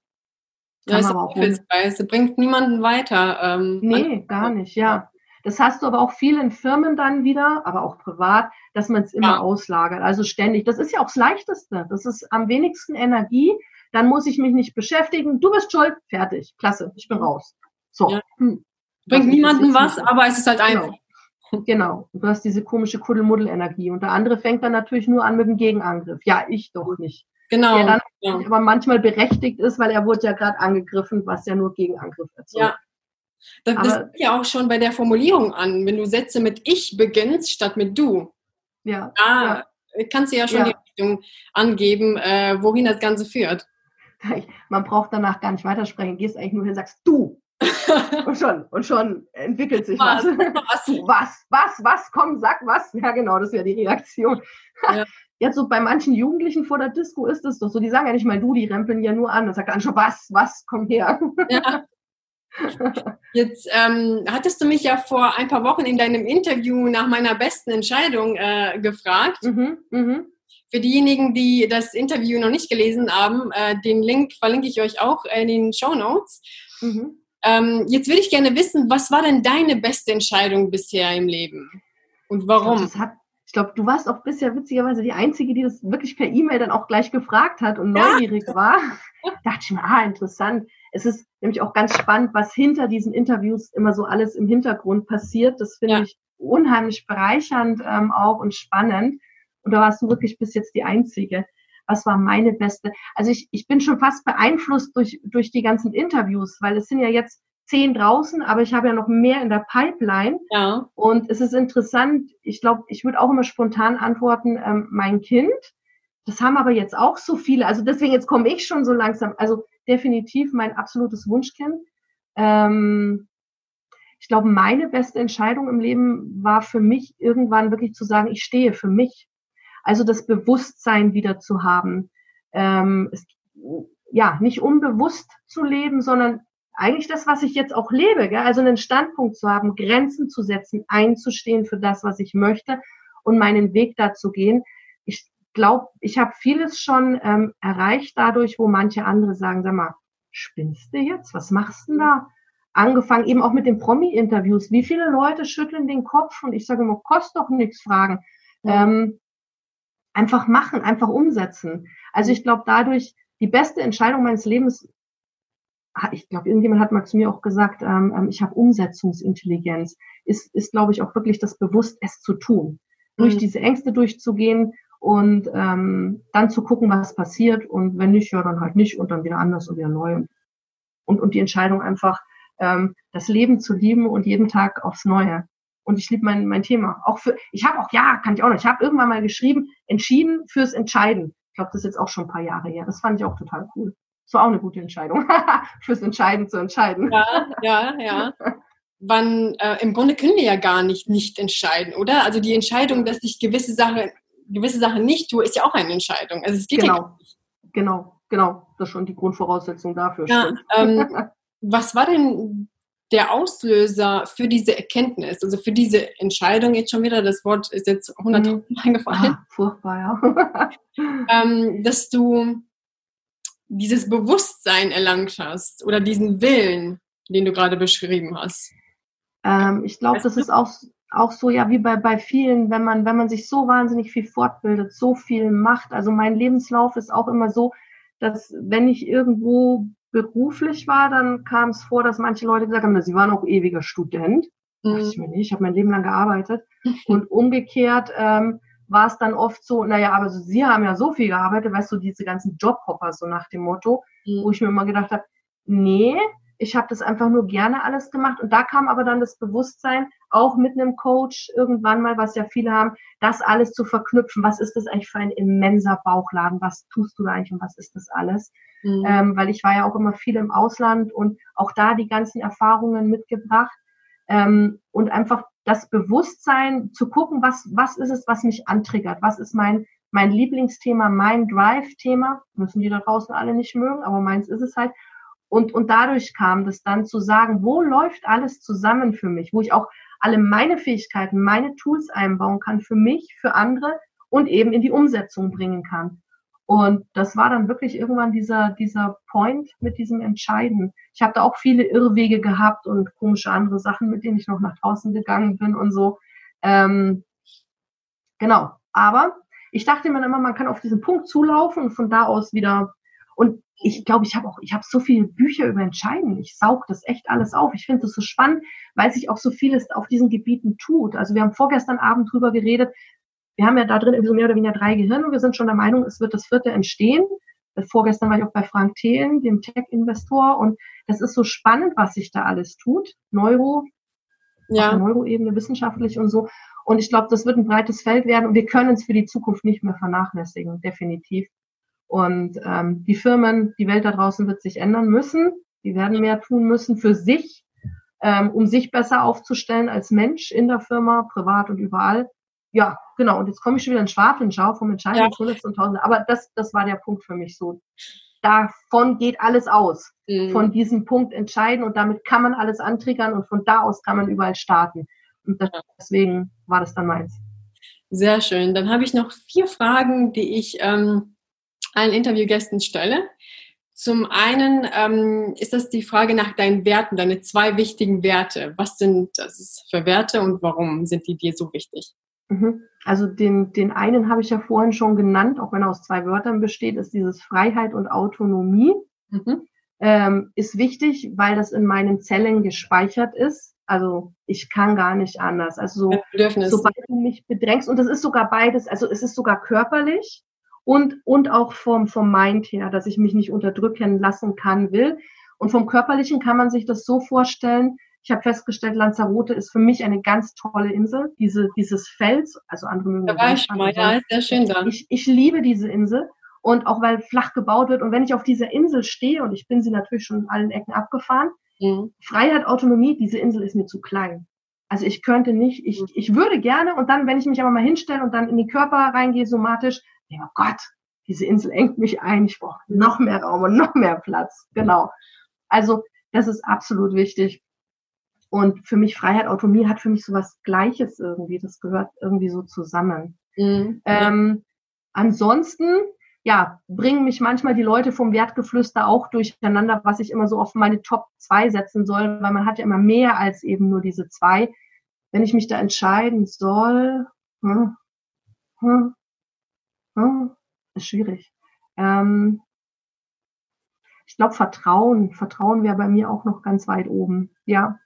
[SPEAKER 2] Ja, das ist bringt niemanden weiter.
[SPEAKER 1] Ähm, nee, gar nicht, ja. Das hast du aber auch viel in Firmen dann wieder, aber auch privat, dass man es immer ja. auslagert. Also ständig. Das ist ja auch das Leichteste. Das ist am wenigsten Energie dann muss ich mich nicht beschäftigen. Du bist schuld, fertig, klasse, ich bin raus. So. Ja. Hm.
[SPEAKER 2] Bringt niemandem was, aber es ist halt einfach.
[SPEAKER 1] Genau. genau. Du hast diese komische Kuddelmuddel-Energie. Und der andere fängt dann natürlich nur an mit dem Gegenangriff. Ja, ich doch nicht.
[SPEAKER 2] Genau.
[SPEAKER 1] Der dann ja. aber manchmal berechtigt ist, weil er wurde ja gerade angegriffen, was ja nur Gegenangriff erzeugt. Ja.
[SPEAKER 2] Das, das ist ja auch schon bei der Formulierung an, wenn du Sätze mit ich beginnst statt mit du. Ja. Da ja. kannst du ja schon ja. die Richtung angeben, äh, wohin das Ganze führt. <laughs>
[SPEAKER 1] man braucht danach gar nicht weitersprechen. Gehst eigentlich nur hin, sagst du. <laughs> und schon, und schon entwickelt sich was. Was, <laughs> was, was, was, komm, sag was. Ja, genau, das wäre die Reaktion. Ja. Jetzt so bei manchen Jugendlichen vor der Disco ist es doch so, die sagen ja nicht mal du, die rempeln ja nur an. Dann sagt er schon, was, was, komm her. Ja.
[SPEAKER 2] Jetzt ähm, hattest du mich ja vor ein paar Wochen in deinem Interview nach meiner besten Entscheidung äh, gefragt. Mhm, mh. Für diejenigen, die das Interview noch nicht gelesen haben, äh, den Link verlinke ich euch auch in den Show Notes. Mhm. Ähm, jetzt würde ich gerne wissen, was war denn deine beste Entscheidung bisher im Leben? Und warum?
[SPEAKER 1] Ich glaube, glaub, du warst auch bisher witzigerweise die Einzige, die das wirklich per E-Mail dann auch gleich gefragt hat und neugierig ja. war. Da <laughs> dachte ich mir, ah, interessant. Es ist nämlich auch ganz spannend, was hinter diesen Interviews immer so alles im Hintergrund passiert. Das finde ja. ich unheimlich bereichernd ähm, auch und spannend. Und da warst du wirklich bis jetzt die Einzige. Was war meine beste? Also ich, ich bin schon fast beeinflusst durch, durch die ganzen Interviews, weil es sind ja jetzt zehn draußen, aber ich habe ja noch mehr in der Pipeline. Ja. Und es ist interessant, ich glaube, ich würde auch immer spontan antworten, ähm, mein Kind. Das haben aber jetzt auch so viele. Also deswegen, jetzt komme ich schon so langsam. Also definitiv mein absolutes Wunschkind. Ähm, ich glaube, meine beste Entscheidung im Leben war für mich irgendwann wirklich zu sagen, ich stehe für mich. Also das Bewusstsein wieder zu haben. Ähm, es, ja, nicht unbewusst zu leben, sondern eigentlich das, was ich jetzt auch lebe. Gell? Also einen Standpunkt zu haben, Grenzen zu setzen, einzustehen für das, was ich möchte und meinen Weg da zu gehen. Ich glaube, ich habe vieles schon ähm, erreicht dadurch, wo manche andere sagen, sag mal, spinnst du jetzt? Was machst du denn da? Angefangen eben auch mit den Promi-Interviews. Wie viele Leute schütteln den Kopf und ich sage immer, kostet doch nichts fragen. Ja. Ähm, einfach machen, einfach umsetzen. Also ich glaube, dadurch die beste Entscheidung meines Lebens, ich glaube, irgendjemand hat mal zu mir auch gesagt, ähm, ähm, ich habe Umsetzungsintelligenz, ist, ist glaube ich, auch wirklich das Bewusst, es zu tun. Mhm. Durch diese Ängste durchzugehen, und ähm, dann zu gucken, was passiert und wenn nicht, ja, dann halt nicht und dann wieder anders und wieder neu und, und die Entscheidung einfach, ähm, das Leben zu lieben und jeden Tag aufs Neue. Und ich liebe mein, mein Thema. Auch für, ich habe auch, ja, kann ich auch noch, ich habe irgendwann mal geschrieben, entschieden fürs Entscheiden. Ich glaube, das ist jetzt auch schon ein paar Jahre her. Das fand ich auch total cool. Das war auch eine gute Entscheidung, <laughs> fürs Entscheiden zu entscheiden.
[SPEAKER 2] Ja, ja, ja. Wann, äh, im Grunde können wir ja gar nicht nicht entscheiden, oder? Also die Entscheidung, dass ich gewisse Sachen gewisse Sachen nicht tue, ist ja auch eine Entscheidung. Also es geht
[SPEAKER 1] genau.
[SPEAKER 2] ja
[SPEAKER 1] nicht. Genau, genau. Das ist schon die Grundvoraussetzung dafür.
[SPEAKER 2] Ja, ähm, <laughs> was war denn der Auslöser für diese Erkenntnis, also für diese Entscheidung jetzt schon wieder, das Wort ist jetzt hundertmal mhm. eingefallen. Ah,
[SPEAKER 1] furchtbar, ja. <laughs>
[SPEAKER 2] ähm, dass du dieses Bewusstsein erlangt hast oder diesen Willen, den du gerade beschrieben hast.
[SPEAKER 1] Ähm, ich glaube, das ist auch auch so, ja, wie bei, bei vielen, wenn man, wenn man sich so wahnsinnig viel fortbildet, so viel macht. Also mein Lebenslauf ist auch immer so, dass wenn ich irgendwo beruflich war, dann kam es vor, dass manche Leute gesagt haben, sie waren auch ewiger Student. Mhm. Dachte ich mir nicht, ich habe mein Leben lang gearbeitet. <laughs> Und umgekehrt ähm, war es dann oft so, naja, aber so, sie haben ja so viel gearbeitet, weißt du, diese ganzen Jobhopper, so nach dem Motto, mhm. wo ich mir immer gedacht habe, nee, ich habe das einfach nur gerne alles gemacht. Und da kam aber dann das Bewusstsein, auch mit einem Coach irgendwann mal, was ja viele haben, das alles zu verknüpfen. Was ist das eigentlich für ein immenser Bauchladen? Was tust du da eigentlich und was ist das alles? Mhm. Ähm, weil ich war ja auch immer viel im Ausland und auch da die ganzen Erfahrungen mitgebracht. Ähm, und einfach das Bewusstsein zu gucken, was, was ist es, was mich antriggert? Was ist mein, mein Lieblingsthema, mein Drive-Thema? Müssen die da draußen alle nicht mögen, aber meins ist es halt. Und, und dadurch kam das dann zu sagen, wo läuft alles zusammen für mich, wo ich auch alle meine Fähigkeiten, meine Tools einbauen kann für mich, für andere und eben in die Umsetzung bringen kann. Und das war dann wirklich irgendwann dieser, dieser Point mit diesem Entscheiden. Ich habe da auch viele Irrwege gehabt und komische andere Sachen, mit denen ich noch nach draußen gegangen bin und so. Ähm, genau. Aber ich dachte mir immer, man kann auf diesen Punkt zulaufen und von da aus wieder und ich glaube, ich habe auch, ich habe so viele Bücher über Entscheiden. Ich saug das echt alles auf. Ich finde das so spannend, weil sich auch so vieles auf diesen Gebieten tut. Also wir haben vorgestern Abend drüber geredet. Wir haben ja da drin so mehr oder weniger drei Gehirne und wir sind schon der Meinung, es wird das vierte entstehen. Vorgestern war ich auch bei Frank Thelen, dem Tech-Investor, und das ist so spannend, was sich da alles tut. Neuro, ja. Neuroebene, wissenschaftlich und so. Und ich glaube, das wird ein breites Feld werden und wir können es für die Zukunft nicht mehr vernachlässigen, definitiv. Und ähm, die Firmen, die Welt da draußen wird sich ändern müssen. Die werden mehr tun müssen für sich, ähm, um sich besser aufzustellen als Mensch in der Firma, privat und überall. Ja, genau. Und jetzt komme ich schon wieder in Schwafelschau vom Entscheidung ja. und Tausende. Aber das, das war der Punkt für mich so. Davon geht alles aus. Mhm. Von diesem Punkt entscheiden und damit kann man alles antriggern und von da aus kann man überall starten. Und das, deswegen war das dann meins.
[SPEAKER 2] Sehr schön. Dann habe ich noch vier Fragen, die ich ähm, allen Interviewgästen stelle. Zum einen ähm, ist das die Frage nach deinen Werten, deine zwei wichtigen Werte. Was sind das für Werte und warum sind die dir so wichtig?
[SPEAKER 1] Mhm. Also den, den einen habe ich ja vorhin schon genannt, auch wenn er aus zwei Wörtern besteht, ist dieses Freiheit und Autonomie. Mhm. Ähm, ist wichtig, weil das in meinen Zellen gespeichert ist. Also ich kann gar nicht anders. Also so, sobald du mich bedrängst, und das ist sogar beides, also es ist sogar körperlich und, und auch vom, vom Mind her, dass ich mich nicht unterdrücken lassen kann, will. Und vom Körperlichen kann man sich das so vorstellen, ich habe festgestellt, Lanzarote ist für mich eine ganz tolle Insel. Diese, dieses Fels, also andere mögen
[SPEAKER 2] da war ich mal, ja, ist sehr schön da.
[SPEAKER 1] Ich, ich liebe diese Insel. Und auch weil flach gebaut wird. Und wenn ich auf dieser Insel stehe, und ich bin sie natürlich schon in allen Ecken abgefahren, mhm. Freiheit, Autonomie, diese Insel ist mir zu klein. Also ich könnte nicht, ich, mhm. ich würde gerne, und dann, wenn ich mich aber mal hinstelle und dann in die Körper reingehe, somatisch, ja oh Gott, diese Insel engt mich ein, ich brauche noch mehr Raum und noch mehr Platz. Genau. Also das ist absolut wichtig. Und für mich Freiheit, Autonomie hat für mich so was Gleiches irgendwie. Das gehört irgendwie so zusammen. Mhm. Ähm, ansonsten, ja, bringen mich manchmal die Leute vom Wertgeflüster auch durcheinander, was ich immer so auf meine Top 2 setzen soll, weil man hat ja immer mehr als eben nur diese zwei. Wenn ich mich da entscheiden soll, hm, hm, hm, ist schwierig. Ähm, ich glaube, Vertrauen. Vertrauen wäre bei mir auch noch ganz weit oben. Ja,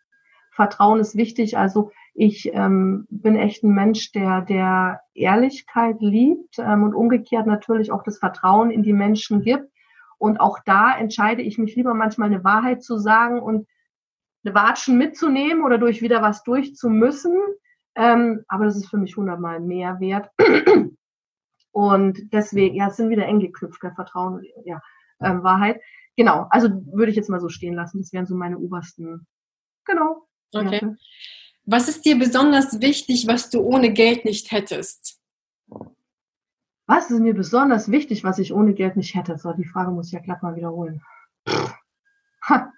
[SPEAKER 1] Vertrauen ist wichtig. Also ich ähm, bin echt ein Mensch, der der Ehrlichkeit liebt ähm, und umgekehrt natürlich auch das Vertrauen in die Menschen gibt. Und auch da entscheide ich mich lieber manchmal eine Wahrheit zu sagen und eine Watschen mitzunehmen oder durch wieder was durchzumüssen. Ähm, aber das ist für mich hundertmal mehr wert. Und deswegen, ja, es sind wieder eng geknüpft, der Vertrauen und ja, ähm, Wahrheit. Genau, also würde ich jetzt mal so stehen lassen. Das wären so meine obersten. Genau.
[SPEAKER 2] Okay. Ja. Was ist dir besonders wichtig, was du ohne Geld nicht hättest?
[SPEAKER 1] Was ist mir besonders wichtig, was ich ohne Geld nicht hätte? So, die Frage muss ich ja glatt mal wiederholen. Ha.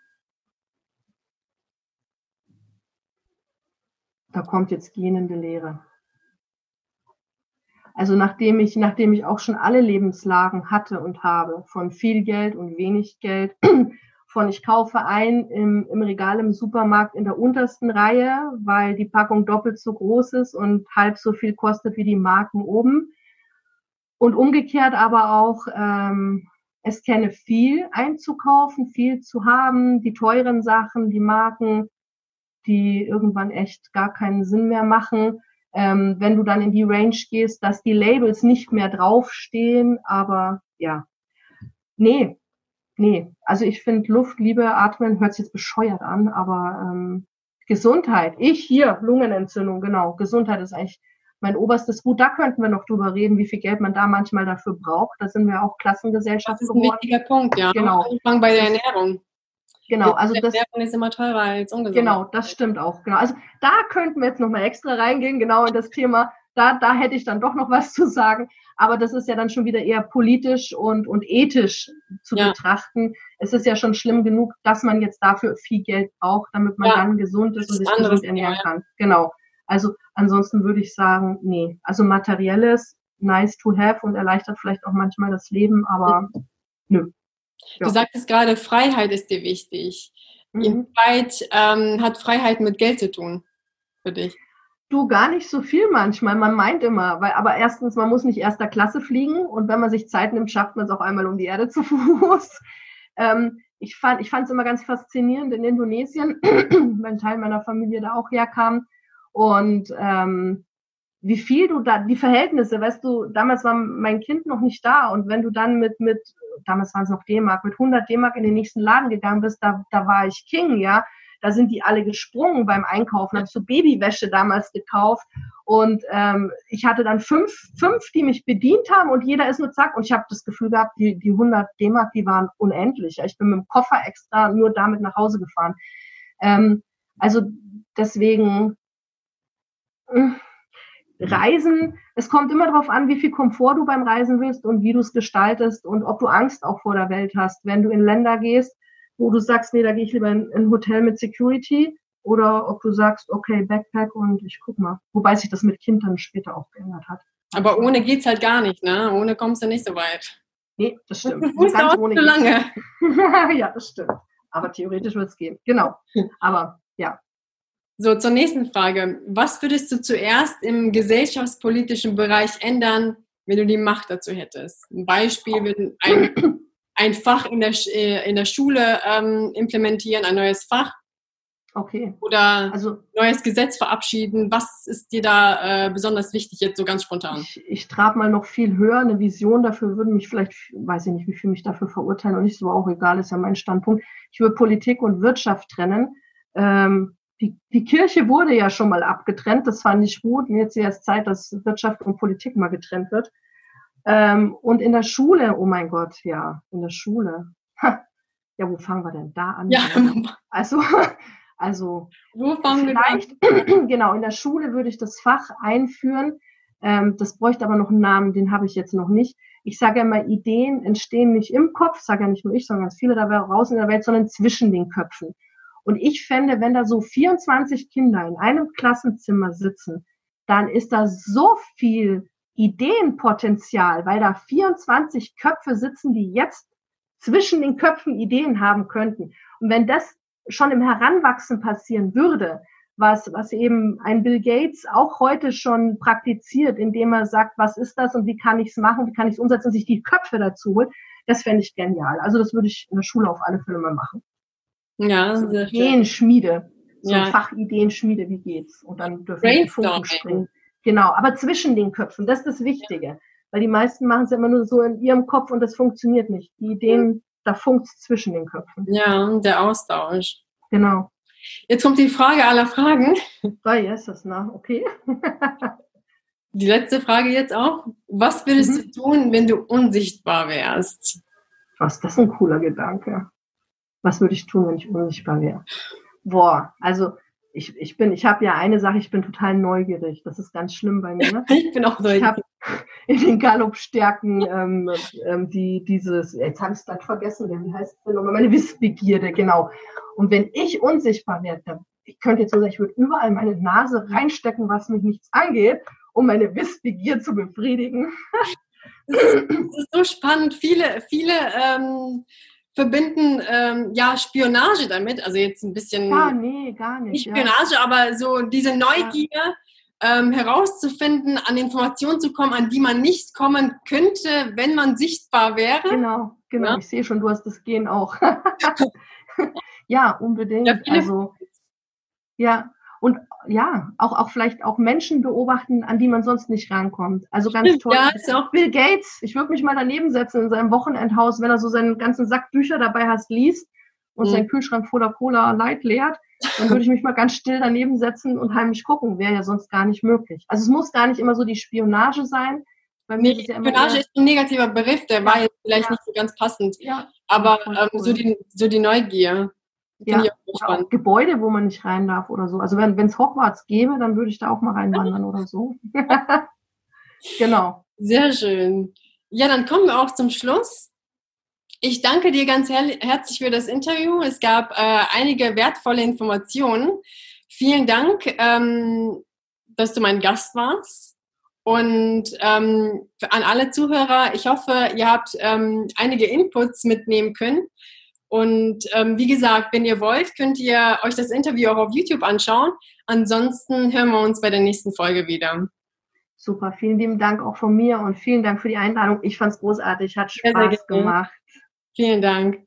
[SPEAKER 1] Da kommt jetzt gähnende Lehre. Also nachdem ich, nachdem ich auch schon alle Lebenslagen hatte und habe, von viel Geld und wenig Geld, <clears throat> von ich kaufe ein im, im Regal im Supermarkt in der untersten Reihe, weil die Packung doppelt so groß ist und halb so viel kostet wie die Marken oben. Und umgekehrt aber auch, ähm, es kenne viel einzukaufen, viel zu haben, die teuren Sachen, die Marken, die irgendwann echt gar keinen Sinn mehr machen. Ähm, wenn du dann in die Range gehst, dass die Labels nicht mehr draufstehen, aber ja, nee, nee, also ich finde Luft, Liebe, Atmen hört sich jetzt bescheuert an, aber ähm, Gesundheit, ich hier, Lungenentzündung, genau, Gesundheit ist eigentlich mein oberstes Gut. Da könnten wir noch drüber reden, wie viel Geld man da manchmal dafür braucht. Da sind wir auch Klassengesellschaft
[SPEAKER 2] geworden. Das ist ein wichtiger Punkt, ja.
[SPEAKER 1] Genau.
[SPEAKER 2] Anfang bei der Ernährung.
[SPEAKER 1] Genau, also das
[SPEAKER 2] ist immer teurer als ungesund.
[SPEAKER 1] Genau, das stimmt auch. Genau, also da könnten wir jetzt noch mal extra reingehen, genau in das Thema. Da, da hätte ich dann doch noch was zu sagen. Aber das ist ja dann schon wieder eher politisch und, und ethisch zu ja. betrachten. Es ist ja schon schlimm genug, dass man jetzt dafür viel Geld braucht, damit man ja. dann gesund ist und sich gesund ernähren kann. Genau. Also ansonsten würde ich sagen, nee. Also materielles, nice to have und erleichtert vielleicht auch manchmal das Leben, aber nö.
[SPEAKER 2] Du sagtest gerade, Freiheit ist dir wichtig. Mhm. Inwieweit ähm, hat Freiheit mit Geld zu tun für dich?
[SPEAKER 1] Du gar nicht so viel manchmal. Man meint immer, weil, aber erstens, man muss nicht erster Klasse fliegen und wenn man sich Zeit nimmt, schafft man es auch einmal um die Erde zu <laughs> Fuß. Ähm, ich fand, ich fand es immer ganz faszinierend in Indonesien, <clears throat> weil ein Teil meiner Familie da auch herkam und ähm, wie viel du da, die Verhältnisse, weißt du, damals war mein Kind noch nicht da und wenn du dann mit, mit, damals waren es noch D-Mark, mit 100 D-Mark in den nächsten Laden gegangen bist, da, da war ich King, ja, da sind die alle gesprungen beim Einkaufen. Habe so Babywäsche damals gekauft und ähm, ich hatte dann fünf, fünf, die mich bedient haben und jeder ist nur zack und ich habe das Gefühl gehabt, die, die 100 D-Mark, die waren unendlich. Ich bin mit dem Koffer extra nur damit nach Hause gefahren. Ähm, also deswegen äh, Reisen, es kommt immer darauf an, wie viel Komfort du beim Reisen willst und wie du es gestaltest und ob du Angst auch vor der Welt hast. Wenn du in Länder gehst, wo du sagst, nee, da gehe ich lieber in ein Hotel mit Security oder ob du sagst, okay, Backpack und ich guck mal. Wobei sich das mit Kind dann später auch geändert hat.
[SPEAKER 2] Aber ohne geht's halt gar nicht, ne? Ohne kommst du nicht so weit.
[SPEAKER 1] Nee, das stimmt. <laughs>
[SPEAKER 2] Das dauert zu lange. <laughs>
[SPEAKER 1] ja, das stimmt. Aber theoretisch wird es gehen. Genau. Aber ja.
[SPEAKER 2] So, zur nächsten Frage. Was würdest du zuerst im gesellschaftspolitischen Bereich ändern, wenn du die Macht dazu hättest? Ein Beispiel, wenn ein, ein Fach in der, äh, in der Schule ähm, implementieren, ein neues Fach,
[SPEAKER 1] Okay.
[SPEAKER 2] Oder also, neues Gesetz verabschieden. Was ist dir da äh, besonders wichtig jetzt so ganz spontan?
[SPEAKER 1] Ich, ich trage mal noch viel höher. Eine Vision dafür würde mich vielleicht, weiß ich nicht, wie viel mich dafür verurteilen und nicht so auch egal, ist ja mein Standpunkt. Ich würde Politik und Wirtschaft trennen. Ähm, die, die Kirche wurde ja schon mal abgetrennt. Das fand ich gut. Und jetzt ist erst Zeit, dass Wirtschaft und Politik mal getrennt wird. Ähm, und in der Schule, oh mein Gott, ja, in der Schule. Ha, ja, wo fangen wir denn da an?
[SPEAKER 2] Ja.
[SPEAKER 1] Also, <laughs> also
[SPEAKER 2] Wo fangen
[SPEAKER 1] vielleicht, <clears throat> genau, in der Schule würde ich das Fach einführen. Ähm, das bräuchte aber noch einen Namen, den habe ich jetzt noch nicht. Ich sage ja immer, Ideen entstehen nicht im Kopf, sage ja nicht nur ich, sondern ganz viele dabei raus in der Welt, sondern zwischen den Köpfen. Und ich fände, wenn da so 24 Kinder in einem Klassenzimmer sitzen, dann ist da so viel Ideenpotenzial, weil da 24 Köpfe sitzen, die jetzt zwischen den Köpfen Ideen haben könnten. Und wenn das schon im Heranwachsen passieren würde, was, was eben ein Bill Gates auch heute schon praktiziert, indem er sagt, was ist das und wie kann ich es machen, wie kann ich es umsetzen und sich die Köpfe dazu holt, das fände ich genial. Also das würde ich in der Schule auf alle Fälle mal machen.
[SPEAKER 2] Ja,
[SPEAKER 1] so sehr Ideenschmiede, so ja. Fachideenschmiede, wie geht's? Und dann dürfen wir die Funken springen. Genau, aber zwischen den Köpfen, das ist das Wichtige. Ja. Weil die meisten machen es immer nur so in ihrem Kopf und das funktioniert nicht. Die Ideen da funkt zwischen den Köpfen.
[SPEAKER 2] Ja, der Austausch.
[SPEAKER 1] Genau.
[SPEAKER 2] Jetzt kommt die Frage aller Fragen.
[SPEAKER 1] Ah, ja, ist das, na, okay. <laughs>
[SPEAKER 2] die letzte Frage jetzt auch. Was würdest mhm. du tun, wenn du unsichtbar wärst?
[SPEAKER 1] Was, das ist ein cooler Gedanke. Was würde ich tun, wenn ich unsichtbar wäre? Boah, also ich, ich bin, ich habe ja eine Sache, ich bin total neugierig. Das ist ganz schlimm bei mir. <laughs>
[SPEAKER 2] ich bin auch neugierig. Ich habe
[SPEAKER 1] in den Gallop-Stärken ähm, ähm, die, dieses, jetzt habe ich es gerade vergessen, wie heißt es nochmal, meine Wissbegierde, genau. Und wenn ich unsichtbar werde, ich könnte jetzt so sagen, ich würde überall meine Nase reinstecken, was mich nichts angeht, um meine Wissbegier zu befriedigen.
[SPEAKER 2] Das ist, das ist so spannend. Viele, viele ähm, verbinden ähm, ja Spionage damit, also jetzt ein bisschen
[SPEAKER 1] ah, nee, gar nicht,
[SPEAKER 2] nicht Spionage, ja. aber so diese Neugier ja. ähm, herauszufinden, an Informationen zu kommen, an die man nicht kommen könnte, wenn man sichtbar wäre.
[SPEAKER 1] Genau, genau. Ja? Ich sehe schon, du hast das Gen auch. <laughs> ja, unbedingt. also ja, und ja, auch, auch vielleicht auch Menschen beobachten, an die man sonst nicht rankommt. Also ganz Stimmt, toll. Ja, ist auch Bill Gates, ich würde mich mal daneben setzen in seinem Wochenendhaus, wenn er so seinen ganzen Sack Bücher dabei hat, liest und mhm. seinen Kühlschrank voller Cola Light leert, dann würde ich mich mal ganz still daneben setzen und heimlich gucken. Wäre ja sonst gar nicht möglich. Also es muss gar nicht immer so die Spionage sein.
[SPEAKER 2] Bei mir nee, ist ja Spionage ist ein negativer Begriff, der war jetzt vielleicht ja. nicht so ganz passend. Ja, aber ähm, cool. so, die, so die Neugier.
[SPEAKER 1] Ja, auch Gebäude, wo man nicht rein darf oder so. Also wenn es Hogwarts gäbe, dann würde ich da auch mal reinwandern oder so. <laughs> genau.
[SPEAKER 2] Sehr schön. Ja, dann kommen wir auch zum Schluss. Ich danke dir ganz her herzlich für das Interview. Es gab äh, einige wertvolle Informationen. Vielen Dank, ähm, dass du mein Gast warst. Und ähm, an alle Zuhörer, ich hoffe, ihr habt ähm, einige Inputs mitnehmen können. Und ähm, wie gesagt, wenn ihr wollt, könnt ihr euch das Interview auch auf YouTube anschauen. Ansonsten hören wir uns bei der nächsten Folge wieder.
[SPEAKER 1] Super, vielen lieben Dank auch von mir und vielen Dank für die Einladung. Ich fand es großartig, hat Spaß sehr, sehr gemacht.
[SPEAKER 2] Vielen Dank.